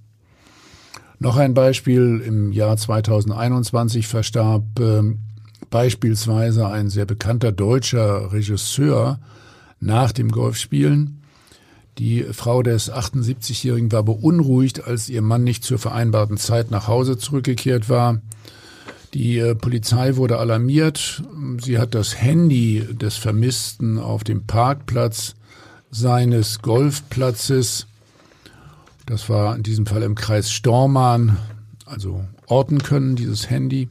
Noch ein Beispiel. Im Jahr 2021 verstarb äh, beispielsweise ein sehr bekannter deutscher Regisseur nach dem Golfspielen. Die Frau des 78-Jährigen war beunruhigt, als ihr Mann nicht zur vereinbarten Zeit nach Hause zurückgekehrt war. Die äh, Polizei wurde alarmiert. Sie hat das Handy des Vermissten auf dem Parkplatz seines Golfplatzes, das war in diesem Fall im Kreis Stormann, also orten können, dieses Handy.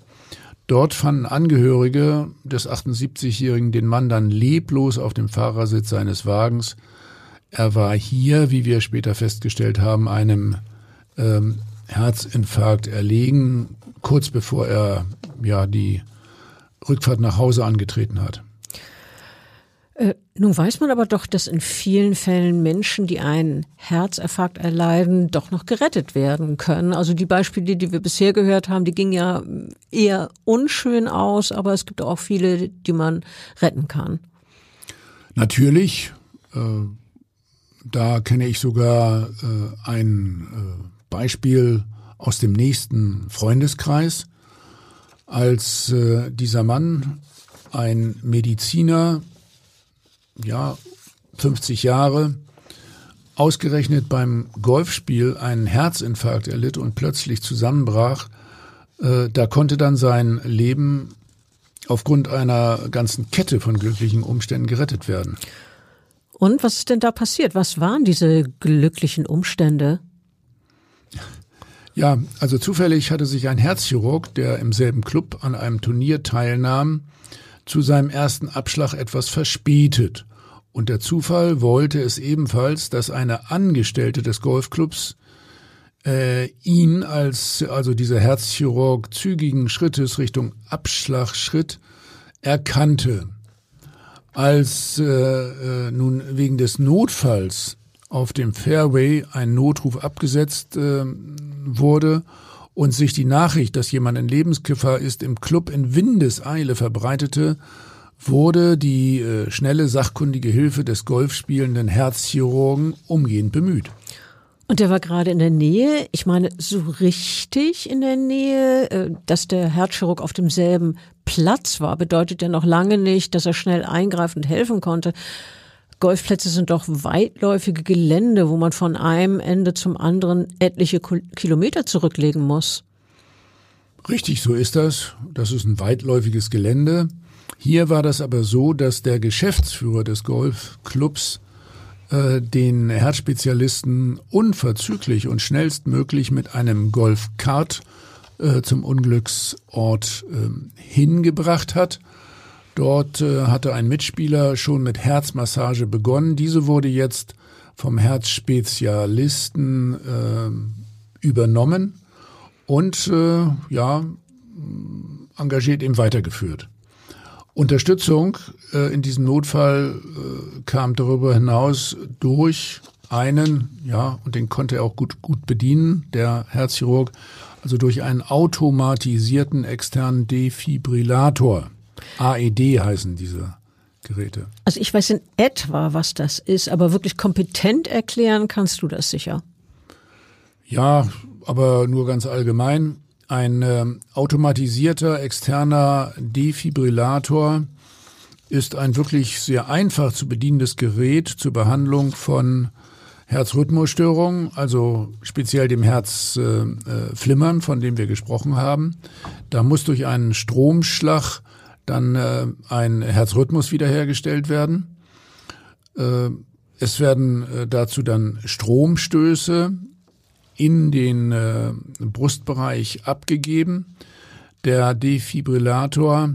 Dort fanden Angehörige des 78-Jährigen den Mann dann leblos auf dem Fahrersitz seines Wagens er war hier, wie wir später festgestellt haben, einem ähm, Herzinfarkt erlegen, kurz bevor er ja die Rückfahrt nach Hause angetreten hat. Äh, nun weiß man aber doch, dass in vielen Fällen Menschen, die einen Herzinfarkt erleiden, doch noch gerettet werden können. Also die Beispiele, die wir bisher gehört haben, die gingen ja eher unschön aus, aber es gibt auch viele, die man retten kann. Natürlich. Äh, da kenne ich sogar äh, ein äh, Beispiel aus dem nächsten Freundeskreis, als äh, dieser Mann, ein Mediziner, ja, 50 Jahre, ausgerechnet beim Golfspiel einen Herzinfarkt erlitt und plötzlich zusammenbrach, äh, da konnte dann sein Leben aufgrund einer ganzen Kette von glücklichen Umständen gerettet werden. Und was ist denn da passiert? Was waren diese glücklichen Umstände? Ja, also zufällig hatte sich ein Herzchirurg, der im selben Club an einem Turnier teilnahm, zu seinem ersten Abschlag etwas verspätet. Und der Zufall wollte es ebenfalls, dass eine Angestellte des Golfclubs äh, ihn als, also dieser Herzchirurg, zügigen Schrittes Richtung Abschlagschritt erkannte als äh, äh, nun wegen des Notfalls auf dem Fairway ein Notruf abgesetzt äh, wurde und sich die Nachricht, dass jemand in Lebensgefahr ist, im Club in Windeseile verbreitete, wurde die äh, schnelle sachkundige Hilfe des golfspielenden Herzchirurgen umgehend bemüht. Und der war gerade in der Nähe, ich meine, so richtig in der Nähe, äh, dass der Herzchirurg auf demselben Platz war, bedeutet ja noch lange nicht, dass er schnell eingreifend helfen konnte. Golfplätze sind doch weitläufige Gelände, wo man von einem Ende zum anderen etliche Kilometer zurücklegen muss. Richtig, so ist das. Das ist ein weitläufiges Gelände. Hier war das aber so, dass der Geschäftsführer des Golfclubs äh, den Herzspezialisten unverzüglich und schnellstmöglich mit einem Golfkart äh, zum Unglücksort äh, hingebracht hat. Dort äh, hatte ein Mitspieler schon mit Herzmassage begonnen. Diese wurde jetzt vom Herzspezialisten äh, übernommen und äh, ja engagiert eben weitergeführt. Unterstützung äh, in diesem Notfall äh, kam darüber hinaus durch einen, ja, und den konnte er auch gut, gut bedienen, der Herzchirurg, also durch einen automatisierten externen Defibrillator. AED heißen diese Geräte. Also ich weiß in etwa, was das ist, aber wirklich kompetent erklären kannst du das sicher. Ja, aber nur ganz allgemein. Ein äh, automatisierter externer Defibrillator ist ein wirklich sehr einfach zu bedienendes Gerät zur Behandlung von Herzrhythmusstörungen, also speziell dem Herzflimmern, äh, von dem wir gesprochen haben. Da muss durch einen Stromschlag dann äh, ein Herzrhythmus wiederhergestellt werden. Äh, es werden äh, dazu dann Stromstöße in den äh, Brustbereich abgegeben. Der Defibrillator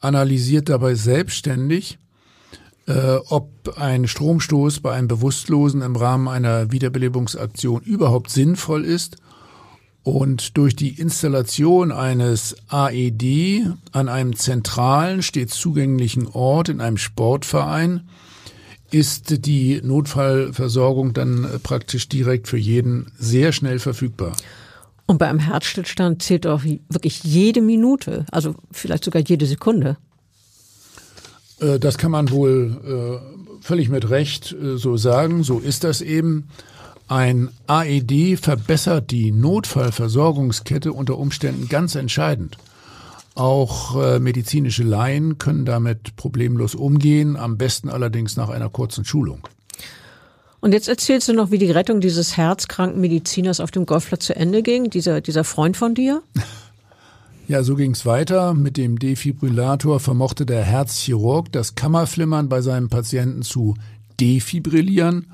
analysiert dabei selbstständig äh, ob ein Stromstoß bei einem Bewusstlosen im Rahmen einer Wiederbelebungsaktion überhaupt sinnvoll ist. Und durch die Installation eines AED an einem zentralen, stets zugänglichen Ort in einem Sportverein ist die Notfallversorgung dann praktisch direkt für jeden sehr schnell verfügbar. Und bei einem Herzstillstand zählt auch wirklich jede Minute, also vielleicht sogar jede Sekunde. Äh, das kann man wohl äh, völlig mit Recht äh, so sagen. So ist das eben. Ein AED verbessert die Notfallversorgungskette unter Umständen ganz entscheidend. Auch medizinische Laien können damit problemlos umgehen, am besten allerdings nach einer kurzen Schulung. Und jetzt erzählst du noch, wie die Rettung dieses herzkranken Mediziners auf dem Golfplatz zu Ende ging, dieser, dieser Freund von dir? Ja, so ging's weiter. Mit dem Defibrillator vermochte der Herzchirurg das Kammerflimmern bei seinem Patienten zu defibrillieren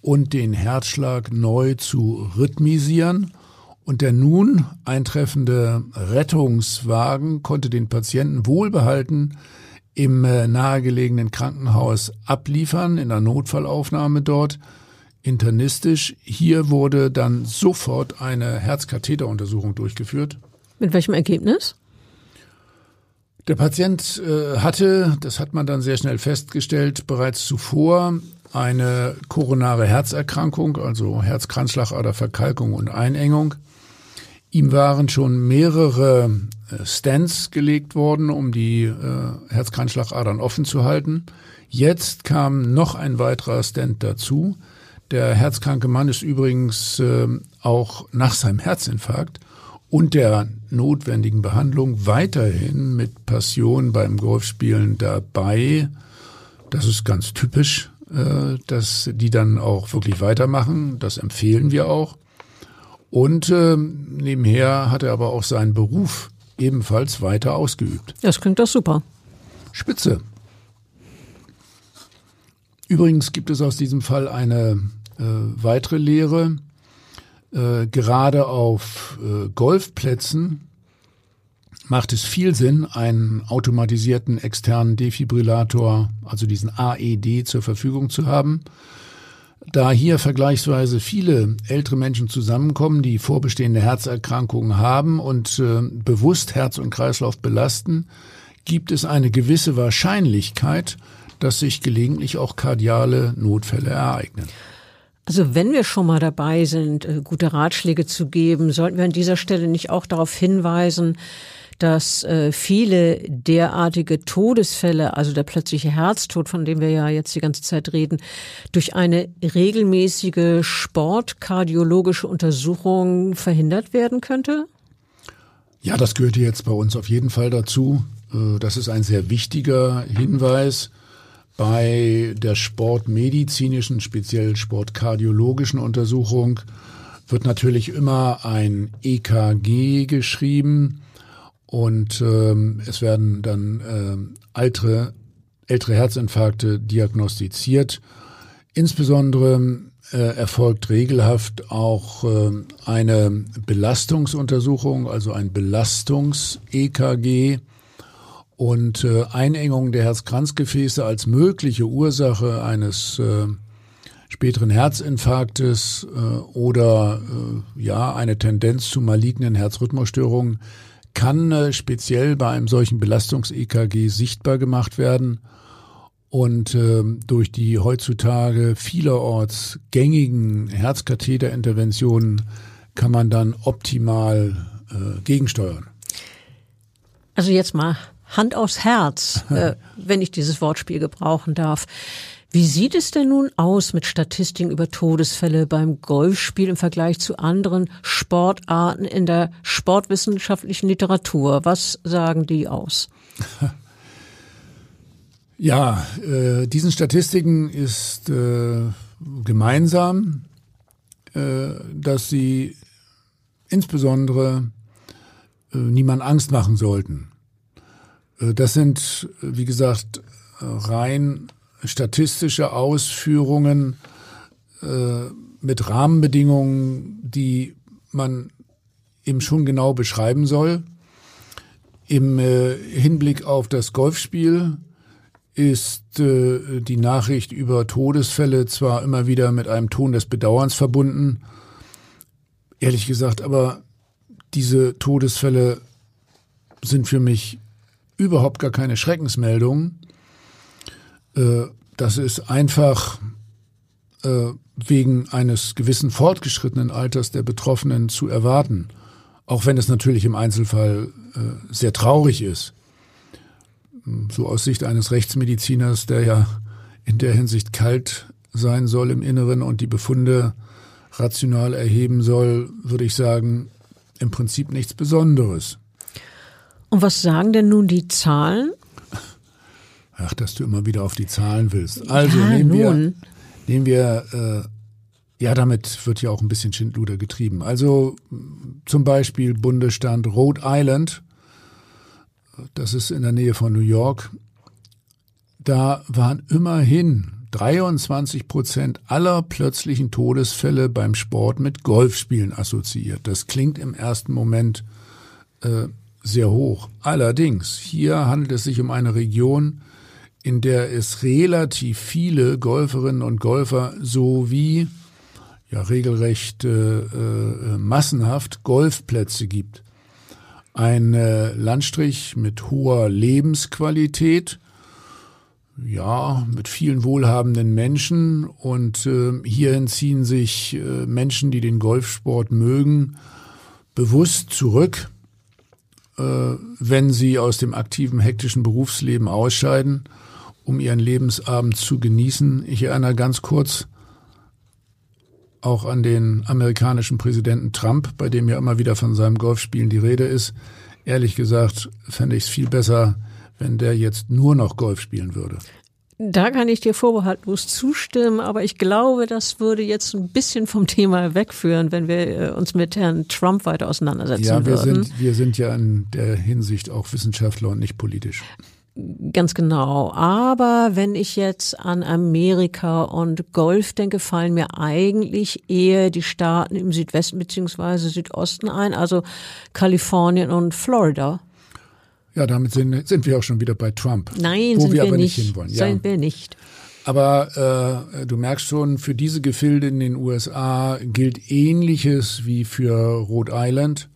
und den Herzschlag neu zu rhythmisieren. Und der nun eintreffende Rettungswagen konnte den Patienten wohlbehalten im äh, nahegelegenen Krankenhaus abliefern, in der Notfallaufnahme dort, internistisch. Hier wurde dann sofort eine Herzkatheteruntersuchung durchgeführt. Mit welchem Ergebnis? Der Patient äh, hatte, das hat man dann sehr schnell festgestellt, bereits zuvor eine koronare Herzerkrankung, also Herzkranzschlagaderverkalkung und Einengung. Ihm waren schon mehrere äh, Stents gelegt worden, um die äh, Herzkranzschlagadern offen zu halten. Jetzt kam noch ein weiterer Stent dazu. Der herzkranke Mann ist übrigens äh, auch nach seinem Herzinfarkt und der notwendigen Behandlung weiterhin mit Passion beim Golfspielen dabei. Das ist ganz typisch, äh, dass die dann auch wirklich weitermachen. Das empfehlen wir auch. Und äh, nebenher hat er aber auch seinen Beruf ebenfalls weiter ausgeübt. Das klingt doch super. Spitze. Übrigens gibt es aus diesem Fall eine äh, weitere Lehre. Äh, gerade auf äh, Golfplätzen macht es viel Sinn, einen automatisierten externen Defibrillator, also diesen AED, zur Verfügung zu haben. Da hier vergleichsweise viele ältere Menschen zusammenkommen, die vorbestehende Herzerkrankungen haben und äh, bewusst Herz und Kreislauf belasten, gibt es eine gewisse Wahrscheinlichkeit, dass sich gelegentlich auch kardiale Notfälle ereignen. Also wenn wir schon mal dabei sind, äh, gute Ratschläge zu geben, sollten wir an dieser Stelle nicht auch darauf hinweisen, dass äh, viele derartige Todesfälle, also der plötzliche Herztod, von dem wir ja jetzt die ganze Zeit reden, durch eine regelmäßige sportkardiologische Untersuchung verhindert werden könnte? Ja, das gehört jetzt bei uns auf jeden Fall dazu. Äh, das ist ein sehr wichtiger Hinweis. Bei der sportmedizinischen, speziell sportkardiologischen Untersuchung wird natürlich immer ein EKG geschrieben und ähm, es werden dann ähm, ältere, ältere Herzinfarkte diagnostiziert. Insbesondere äh, erfolgt regelhaft auch äh, eine Belastungsuntersuchung, also ein Belastungs-EKG und äh, Einengung der Herzkranzgefäße als mögliche Ursache eines äh, späteren Herzinfarktes äh, oder äh, ja eine Tendenz zu malignen Herzrhythmusstörungen kann äh, speziell bei einem solchen Belastungs-EKG sichtbar gemacht werden. Und äh, durch die heutzutage vielerorts gängigen Herzkatheterinterventionen kann man dann optimal äh, gegensteuern. Also jetzt mal Hand aufs Herz, äh, wenn ich dieses Wortspiel gebrauchen darf. Wie sieht es denn nun aus mit Statistiken über Todesfälle beim Golfspiel im Vergleich zu anderen Sportarten in der sportwissenschaftlichen Literatur? Was sagen die aus? Ja, äh, diesen Statistiken ist äh, gemeinsam, äh, dass sie insbesondere äh, niemand Angst machen sollten. Äh, das sind, wie gesagt, rein statistische Ausführungen äh, mit Rahmenbedingungen, die man eben schon genau beschreiben soll. Im äh, Hinblick auf das Golfspiel ist äh, die Nachricht über Todesfälle zwar immer wieder mit einem Ton des Bedauerns verbunden, ehrlich gesagt, aber diese Todesfälle sind für mich überhaupt gar keine Schreckensmeldungen. Äh, das ist einfach äh, wegen eines gewissen fortgeschrittenen Alters der Betroffenen zu erwarten, auch wenn es natürlich im Einzelfall äh, sehr traurig ist. So aus Sicht eines Rechtsmediziners, der ja in der Hinsicht kalt sein soll im Inneren und die Befunde rational erheben soll, würde ich sagen, im Prinzip nichts Besonderes. Und was sagen denn nun die Zahlen? Ach, dass du immer wieder auf die Zahlen willst. Also ja, nehmen wir, nehmen wir äh, ja, damit wird ja auch ein bisschen Schindluder getrieben. Also zum Beispiel Bundesstand Rhode Island, das ist in der Nähe von New York. Da waren immerhin 23 Prozent aller plötzlichen Todesfälle beim Sport mit Golfspielen assoziiert. Das klingt im ersten Moment äh, sehr hoch. Allerdings, hier handelt es sich um eine Region, in der es relativ viele Golferinnen und Golfer sowie ja regelrecht äh, äh, massenhaft Golfplätze gibt. Ein äh, Landstrich mit hoher Lebensqualität, ja, mit vielen wohlhabenden Menschen und äh, hierhin ziehen sich äh, Menschen, die den Golfsport mögen, bewusst zurück äh, wenn sie aus dem aktiven, hektischen Berufsleben ausscheiden, um ihren Lebensabend zu genießen. Ich erinnere ganz kurz auch an den amerikanischen Präsidenten Trump, bei dem ja immer wieder von seinem Golfspielen die Rede ist. Ehrlich gesagt fände ich es viel besser, wenn der jetzt nur noch Golf spielen würde. Da kann ich dir vorbehaltlos zustimmen, aber ich glaube, das würde jetzt ein bisschen vom Thema wegführen, wenn wir äh, uns mit Herrn Trump weiter auseinandersetzen ja, wir würden. Sind, wir sind ja in der Hinsicht auch Wissenschaftler und nicht politisch. Ganz genau. Aber wenn ich jetzt an Amerika und Golf denke, fallen mir eigentlich eher die Staaten im Südwesten beziehungsweise Südosten ein, also Kalifornien und Florida. Ja, damit sind, sind wir auch schon wieder bei Trump. Nein, wo sind wir, wir aber nicht. nicht hinwollen. Ja. Sind wir nicht. Aber äh, du merkst schon, für diese Gefilde in den USA gilt Ähnliches wie für Rhode Island.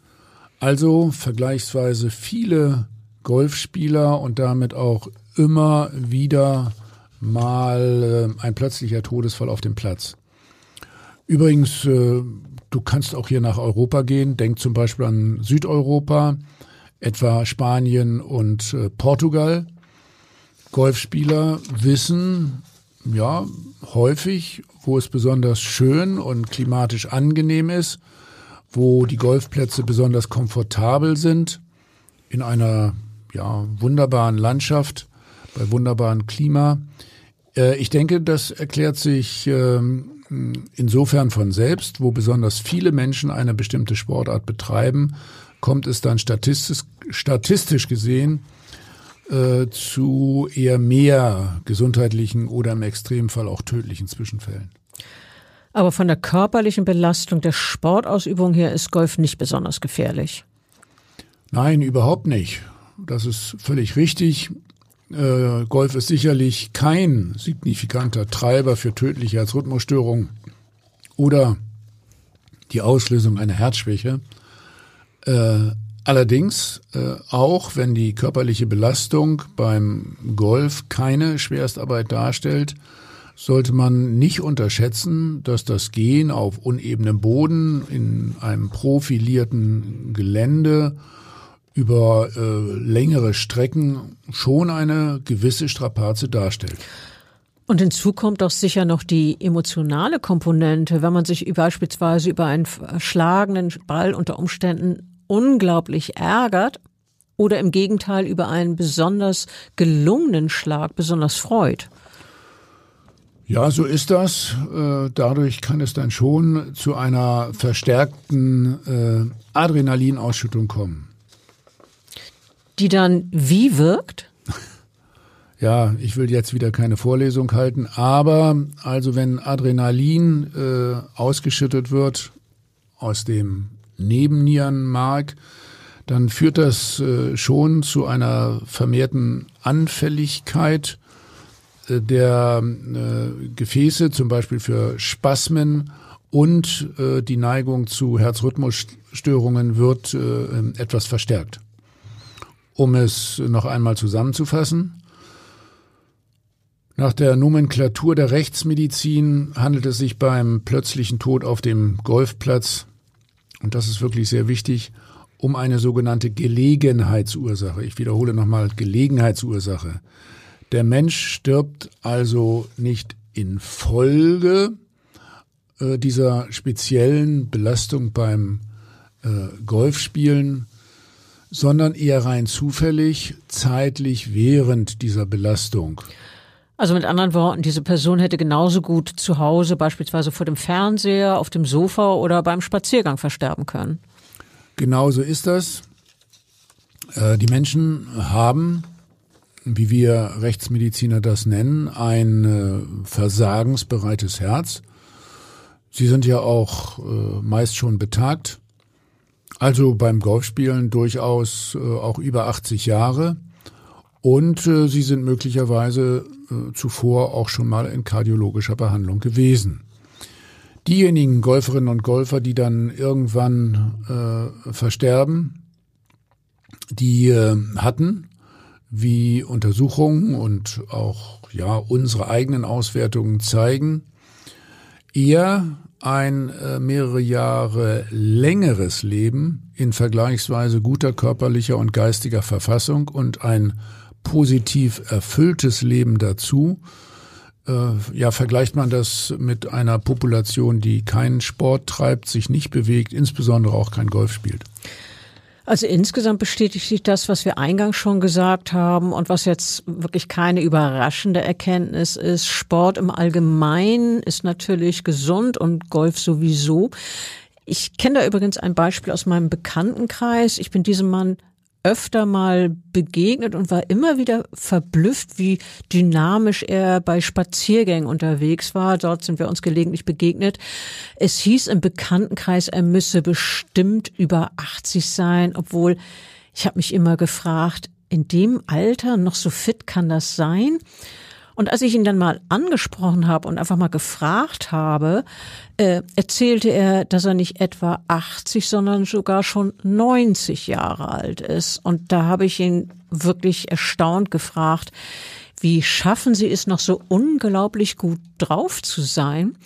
Also vergleichsweise viele Golfspieler und damit auch immer wieder mal äh, ein plötzlicher Todesfall auf dem Platz. Übrigens, äh, du kannst auch hier nach Europa gehen. Denk zum Beispiel an Südeuropa etwa Spanien und äh, Portugal. Golfspieler wissen ja häufig, wo es besonders schön und klimatisch angenehm ist, wo die Golfplätze besonders komfortabel sind, in einer ja, wunderbaren Landschaft, bei wunderbarem Klima. Äh, ich denke, das erklärt sich äh, insofern von selbst, wo besonders viele Menschen eine bestimmte Sportart betreiben, kommt es dann statistisch, statistisch gesehen äh, zu eher mehr gesundheitlichen oder im Extremfall auch tödlichen Zwischenfällen. Aber von der körperlichen Belastung der Sportausübung her ist Golf nicht besonders gefährlich. Nein, überhaupt nicht. Das ist völlig richtig. Äh, Golf ist sicherlich kein signifikanter Treiber für tödliche Herzrhythmusstörungen oder die Auslösung einer Herzschwäche. Äh, allerdings, äh, auch wenn die körperliche Belastung beim Golf keine Schwerstarbeit darstellt, sollte man nicht unterschätzen, dass das Gehen auf unebenem Boden in einem profilierten Gelände über äh, längere Strecken schon eine gewisse Strapaze darstellt. Und hinzu kommt doch sicher noch die emotionale Komponente, wenn man sich beispielsweise über einen verschlagenen Ball unter Umständen unglaublich ärgert oder im Gegenteil über einen besonders gelungenen Schlag besonders freut. Ja, so ist das. Äh, dadurch kann es dann schon zu einer verstärkten äh, Adrenalinausschüttung kommen. Die dann wie wirkt? Ja, ich will jetzt wieder keine Vorlesung halten, aber also wenn Adrenalin äh, ausgeschüttet wird aus dem Nebennierenmark, dann führt das äh, schon zu einer vermehrten Anfälligkeit äh, der äh, Gefäße, zum Beispiel für Spasmen und äh, die Neigung zu Herzrhythmusstörungen wird äh, etwas verstärkt. Um es noch einmal zusammenzufassen, nach der Nomenklatur der Rechtsmedizin handelt es sich beim plötzlichen Tod auf dem Golfplatz, und das ist wirklich sehr wichtig, um eine sogenannte Gelegenheitsursache. Ich wiederhole nochmal Gelegenheitsursache. Der Mensch stirbt also nicht infolge äh, dieser speziellen Belastung beim äh, Golfspielen, sondern eher rein zufällig, zeitlich während dieser Belastung. Also mit anderen Worten, diese Person hätte genauso gut zu Hause, beispielsweise vor dem Fernseher, auf dem Sofa oder beim Spaziergang versterben können. Genauso ist das. Äh, die Menschen haben, wie wir Rechtsmediziner das nennen, ein äh, versagensbereites Herz. Sie sind ja auch äh, meist schon betagt, also beim Golfspielen durchaus auch über 80 Jahre. Und sie sind möglicherweise zuvor auch schon mal in kardiologischer Behandlung gewesen. Diejenigen Golferinnen und Golfer, die dann irgendwann äh, versterben, die äh, hatten, wie Untersuchungen und auch ja unsere eigenen Auswertungen zeigen, eher ein äh, mehrere Jahre längeres Leben in vergleichsweise guter körperlicher und geistiger Verfassung und ein positiv erfülltes Leben dazu, äh, ja, vergleicht man das mit einer Population, die keinen Sport treibt, sich nicht bewegt, insbesondere auch kein Golf spielt. Also insgesamt bestätigt sich das, was wir eingangs schon gesagt haben und was jetzt wirklich keine überraschende Erkenntnis ist. Sport im Allgemeinen ist natürlich gesund und Golf sowieso. Ich kenne da übrigens ein Beispiel aus meinem Bekanntenkreis. Ich bin diesem Mann öfter mal begegnet und war immer wieder verblüfft, wie dynamisch er bei Spaziergängen unterwegs war. Dort sind wir uns gelegentlich begegnet. Es hieß im Bekanntenkreis, er müsse bestimmt über 80 sein, obwohl ich habe mich immer gefragt, in dem Alter noch so fit kann das sein? Und als ich ihn dann mal angesprochen habe und einfach mal gefragt habe, äh, erzählte er, dass er nicht etwa 80, sondern sogar schon 90 Jahre alt ist. Und da habe ich ihn wirklich erstaunt gefragt, wie schaffen Sie es noch so unglaublich gut drauf zu sein?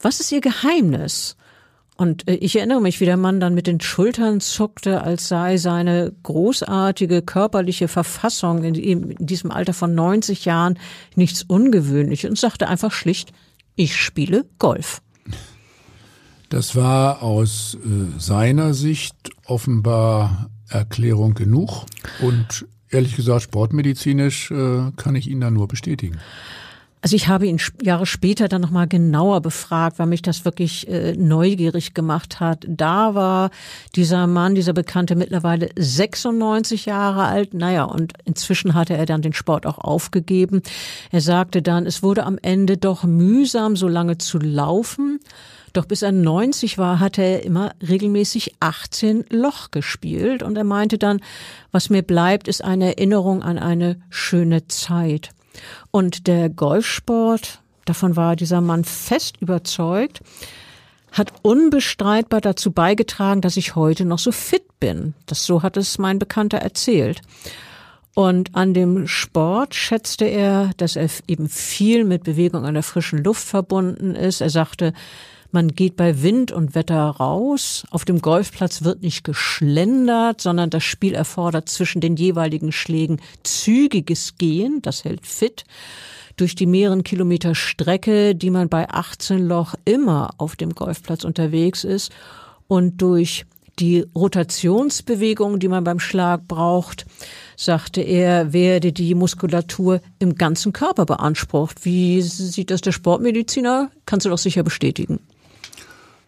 Was ist Ihr Geheimnis? Und äh, ich erinnere mich, wie der Mann dann mit den Schultern zuckte, als sei seine großartige körperliche Verfassung in, diesem Alter von 90 Jahren nichts Ungewöhnliches und sagte einfach schlicht, ich spiele Golf. Das war aus äh, seiner Sicht offenbar Erklärung genug und ehrlich gesagt sportmedizinisch äh, kann ich ihn da nur bestätigen. Also ich habe ihn Jahre später dann nochmal genauer befragt, weil mich das wirklich äh, neugierig gemacht hat. Da war dieser Mann, dieser Bekannte mittlerweile 96 Jahre alt. Naja, und inzwischen hatte er dann den Sport auch aufgegeben. Er sagte dann, es wurde am Ende doch mühsam, so lange zu laufen. Doch bis er 90 war, hatte er immer regelmäßig 18 Loch gespielt. Und er meinte dann, was mir bleibt, ist eine Erinnerung an eine schöne Zeit. Und der Golfsport, davon war dieser Mann fest überzeugt, hat unbestreitbar dazu beigetragen, dass ich heute noch so fit bin. Das so hat es mein Bekannter erzählt. Und an dem Sport schätzte er, dass er eben viel mit Bewegung an der frischen Luft verbunden ist. Er sagte, man geht bei Wind und Wetter raus. Auf dem Golfplatz wird nicht geschlendert, sondern das Spiel erfordert zwischen den jeweiligen Schlägen zügiges Gehen. Das hält fit. Durch die mehreren Kilometer Strecke, die man bei 18 Loch immer auf dem Golfplatz unterwegs ist und durch die Rotationsbewegung, die man beim Schlag braucht, sagte er, werde die Muskulatur im ganzen Körper beansprucht. Wie sieht das der Sportmediziner? Kannst du doch sicher bestätigen.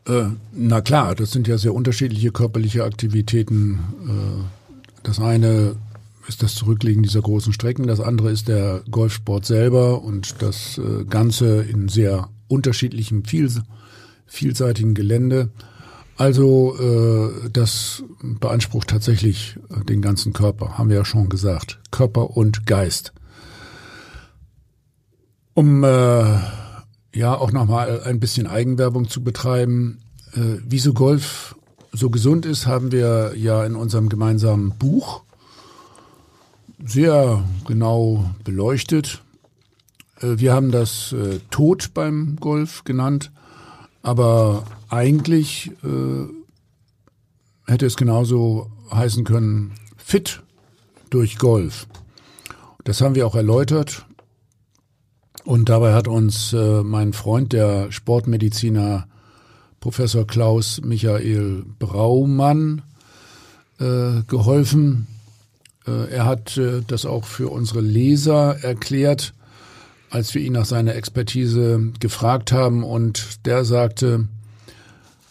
Äh, na klar, das sind ja sehr unterschiedliche körperliche Aktivitäten. Äh, das eine ist das Zurücklegen dieser großen Strecken, das andere ist der Golfsport selber und das äh, Ganze in sehr unterschiedlichem, viel, vielseitigen Gelände. Also das beansprucht tatsächlich den ganzen Körper, haben wir ja schon gesagt. Körper und Geist. Um äh, ja auch nochmal ein bisschen Eigenwerbung zu betreiben, äh, wieso Golf so gesund ist, haben wir ja in unserem gemeinsamen Buch sehr genau beleuchtet. Äh, wir haben das äh, Tod beim Golf genannt, aber eigentlich äh, hätte es genauso heißen können, fit durch Golf. Das haben wir auch erläutert. Und dabei hat uns äh, mein Freund, der Sportmediziner Professor Klaus Michael Braumann, äh, geholfen. Äh, er hat äh, das auch für unsere Leser erklärt, als wir ihn nach seiner Expertise gefragt haben. Und der sagte,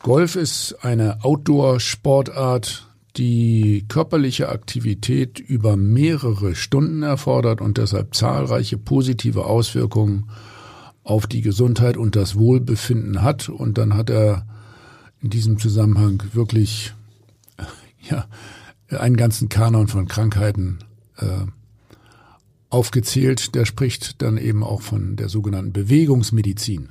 Golf ist eine Outdoor-Sportart, die körperliche Aktivität über mehrere Stunden erfordert und deshalb zahlreiche positive Auswirkungen auf die Gesundheit und das Wohlbefinden hat. Und dann hat er in diesem Zusammenhang wirklich ja, einen ganzen Kanon von Krankheiten äh, aufgezählt. Der spricht dann eben auch von der sogenannten Bewegungsmedizin.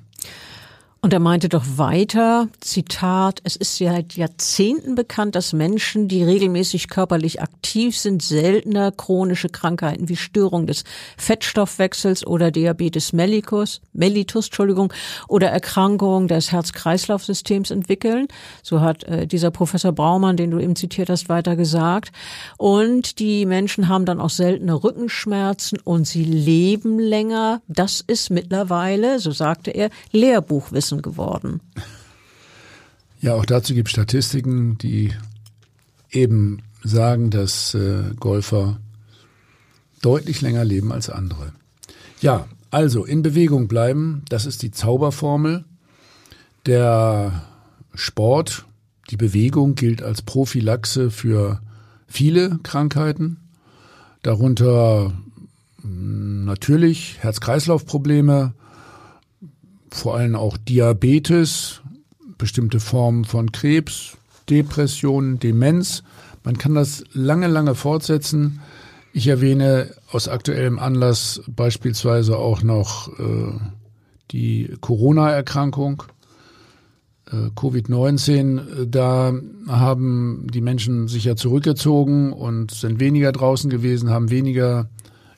Und er meinte doch weiter, Zitat, es ist seit Jahrzehnten bekannt, dass Menschen, die regelmäßig körperlich aktiv sind, seltener chronische Krankheiten wie Störung des Fettstoffwechsels oder Diabetes mellitus, mellitus Entschuldigung, oder Erkrankungen des Herz-Kreislauf-Systems entwickeln. So hat äh, dieser Professor Braumann, den du eben zitiert hast, weiter gesagt. Und die Menschen haben dann auch seltene Rückenschmerzen und sie leben länger. Das ist mittlerweile, so sagte er, Lehrbuchwissen Chancen geworden. Ja, auch dazu gibt es Statistiken, die eben sagen, dass äh, Golfer deutlich länger leben als andere. Ja, also in Bewegung bleiben, das ist die Zauberformel. Der Sport, die Bewegung gilt als Prophylaxe für viele Krankheiten, darunter hm, natürlich Herz-Kreislauf-Probleme, vor allem auch Diabetes, bestimmte Formen von Krebs, Depression, Demenz. Man kann das lange, lange fortsetzen. Ich erwähne aus aktuellem Anlass beispielsweise auch noch äh, die Corona-Erkrankung, äh, Covid-19. Da haben die Menschen sich ja zurückgezogen und sind weniger draußen gewesen, haben weniger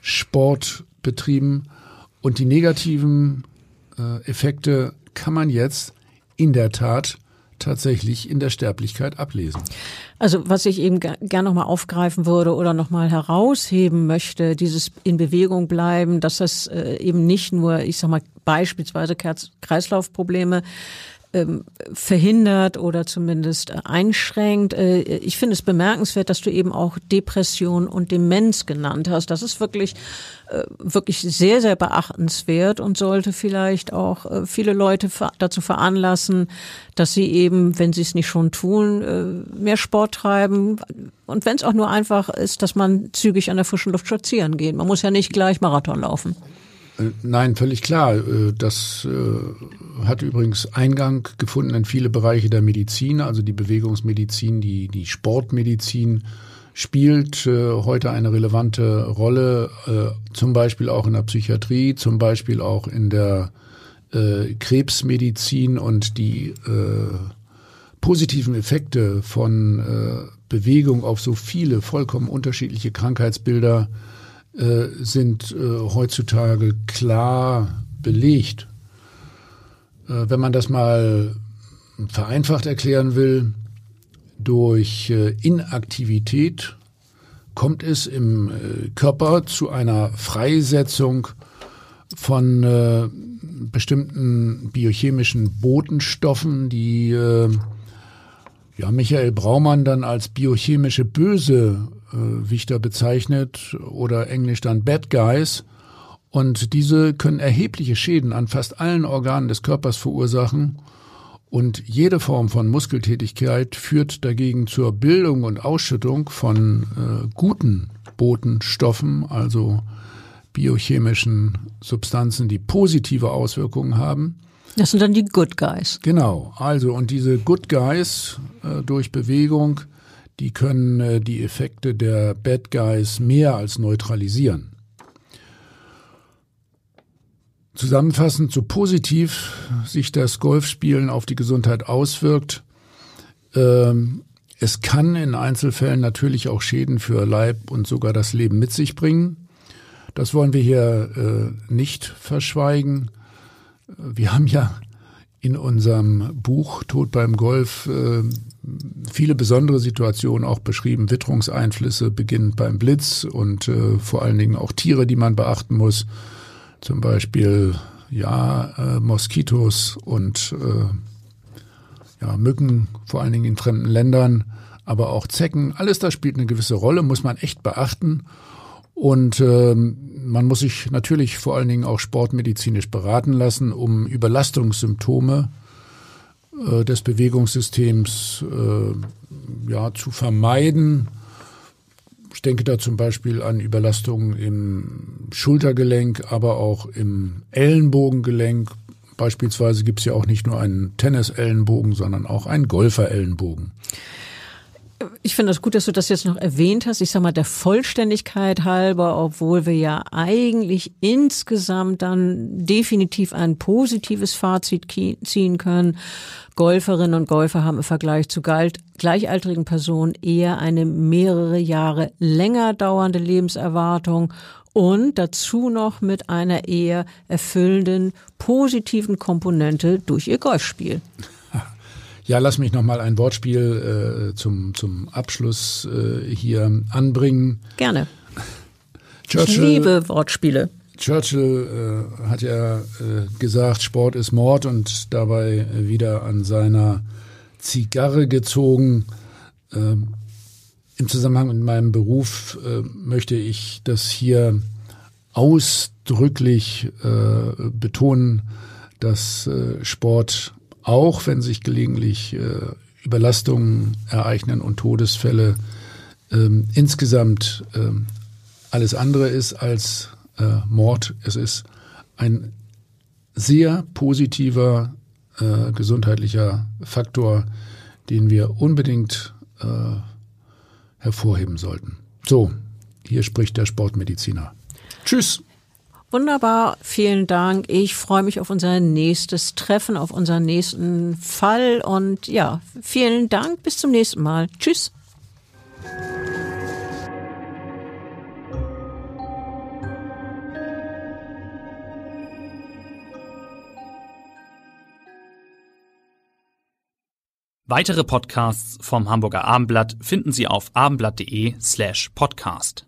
Sport betrieben. Und die negativen äh, Effekte kann man jetzt in der Tat tatsächlich in der Sterblichkeit ablesen. Also was ich eben gern nochmal aufgreifen würde oder nochmal herausheben möchte, dieses in Bewegung bleiben, dass das äh, eben nicht nur, ich sag mal, beispielsweise Kreislaufprobleme verhindert oder zumindest äh, einschränkt. Äh, ich finde es bemerkenswert, dass du eben auch Depression und Demenz genannt hast. Das ist wirklich, äh, wirklich sehr, sehr beachtenswert und sollte vielleicht auch viele Leute dazu veranlassen, dass sie eben, wenn sie es nicht schon tun, mehr Sport treiben. Und wenn es auch nur einfach ist, dass man zügig an der frischen Luft spazieren geht. Man muss ja nicht gleich Marathon laufen. Äh, nein, völlig klar. Äh, das äh, hat übrigens Eingang gefunden in viele Bereiche der Medizin, also die Bewegungsmedizin, die, die Sportmedizin spielt heute eine relevante Rolle, zum Beispiel auch in der Psychiatrie, zum Beispiel auch in der Krebsmedizin und die positiven Effekte von Bewegung auf so viele vollkommen unterschiedliche Krankheitsbilder äh, sind äh, heutzutage klar belegt. Äh, wenn man das mal vereinfacht erklären will, durch äh, Inaktivität kommt es im äh, Körper zu einer Freisetzung von bestimmten biochemischen Botenstoffen, die ja, Michael Braumann dann als biochemische Böse Wichter bezeichnet oder englisch dann Bad Guys. Und diese können erhebliche Schäden an fast allen Organen des Körpers verursachen. Und jede Form von Muskeltätigkeit führt dagegen zur Bildung und Ausschüttung von äh, guten Botenstoffen, also biochemischen Substanzen, die positive Auswirkungen haben. Das sind dann die Good Guys. Genau, also und diese Good Guys äh, durch Bewegung die können äh, die Effekte der Bad Guys mehr als neutralisieren. Zusammenfassend, so positiv sich das Golfspielen auf die Gesundheit auswirkt, ähm, es kann in Einzelfällen natürlich auch Schäden für Leib und sogar das Leben mit sich bringen. Das wollen wir hier äh, nicht verschweigen. Wir haben ja in unserem Buch Tod beim Golf äh, viele besondere Situationen auch beschrieben, Witterungseinflüsse beginnend beim Blitz und äh, vor allen Dingen auch Tiere, die man beachten muss, zum Beispiel ja äh, Moskitos und äh, ja Mücken, vor allen Dingen in fremden Ländern, aber auch Zecken, alles das spielt eine gewisse Rolle, muss man echt beachten. Und ähm, man muss sich natürlich vor allen Dingen auch sportmedizinisch beraten lassen, um Überlastungssymptome äh, des Bewegungssystems äh, ja, zu vermeiden. Ich denke da zum Beispiel an Überlastungen im Schultergelenk, aber auch im Ellenbogengelenk. Beispielsweise gibt es ja auch nicht nur einen Tennisellenbogen, sondern auch einen Golferellenbogen. Ich finde es das gut, dass du das jetzt noch erwähnt hast. Ich sag mal, der Vollständigkeit halber, obwohl wir ja eigentlich insgesamt dann definitiv ein positives Fazit ziehen können. Golferinnen und Golfer haben im Vergleich zu gleichaltrigen Personen eher eine mehrere Jahre länger dauernde Lebenserwartung und dazu noch mit einer eher erfüllenden positiven Komponente durch ihr Golfspiel. Ja, lass mich noch mal ein Wortspiel äh, zum, zum Abschluss äh, hier anbringen. Gerne. Churchill, ich liebe Wortspiele. Churchill äh, hat ja äh, gesagt, Sport ist Mord und dabei wieder an seiner Zigarre gezogen. Ähm, Im Zusammenhang mit meinem Beruf äh, möchte ich das hier ausdrücklich äh, betonen, dass Sport auch wenn sich gelegentlich äh, Überlastungen ereignen und Todesfälle ähm, insgesamt ähm, alles andere ist als äh, Mord. Es ist ein sehr positiver äh, gesundheitlicher Faktor, den wir unbedingt äh, hervorheben sollten. So, hier spricht der Sportmediziner. Tschüss. Wunderbar, vielen Dank. Ich freue mich auf unser nächstes Treffen, auf unseren nächsten Fall und ja, vielen Dank. Bis zum nächsten Mal. Tschüss. Weitere Podcasts vom Hamburger Abendblatt finden Sie auf abendblatt.de slash podcast.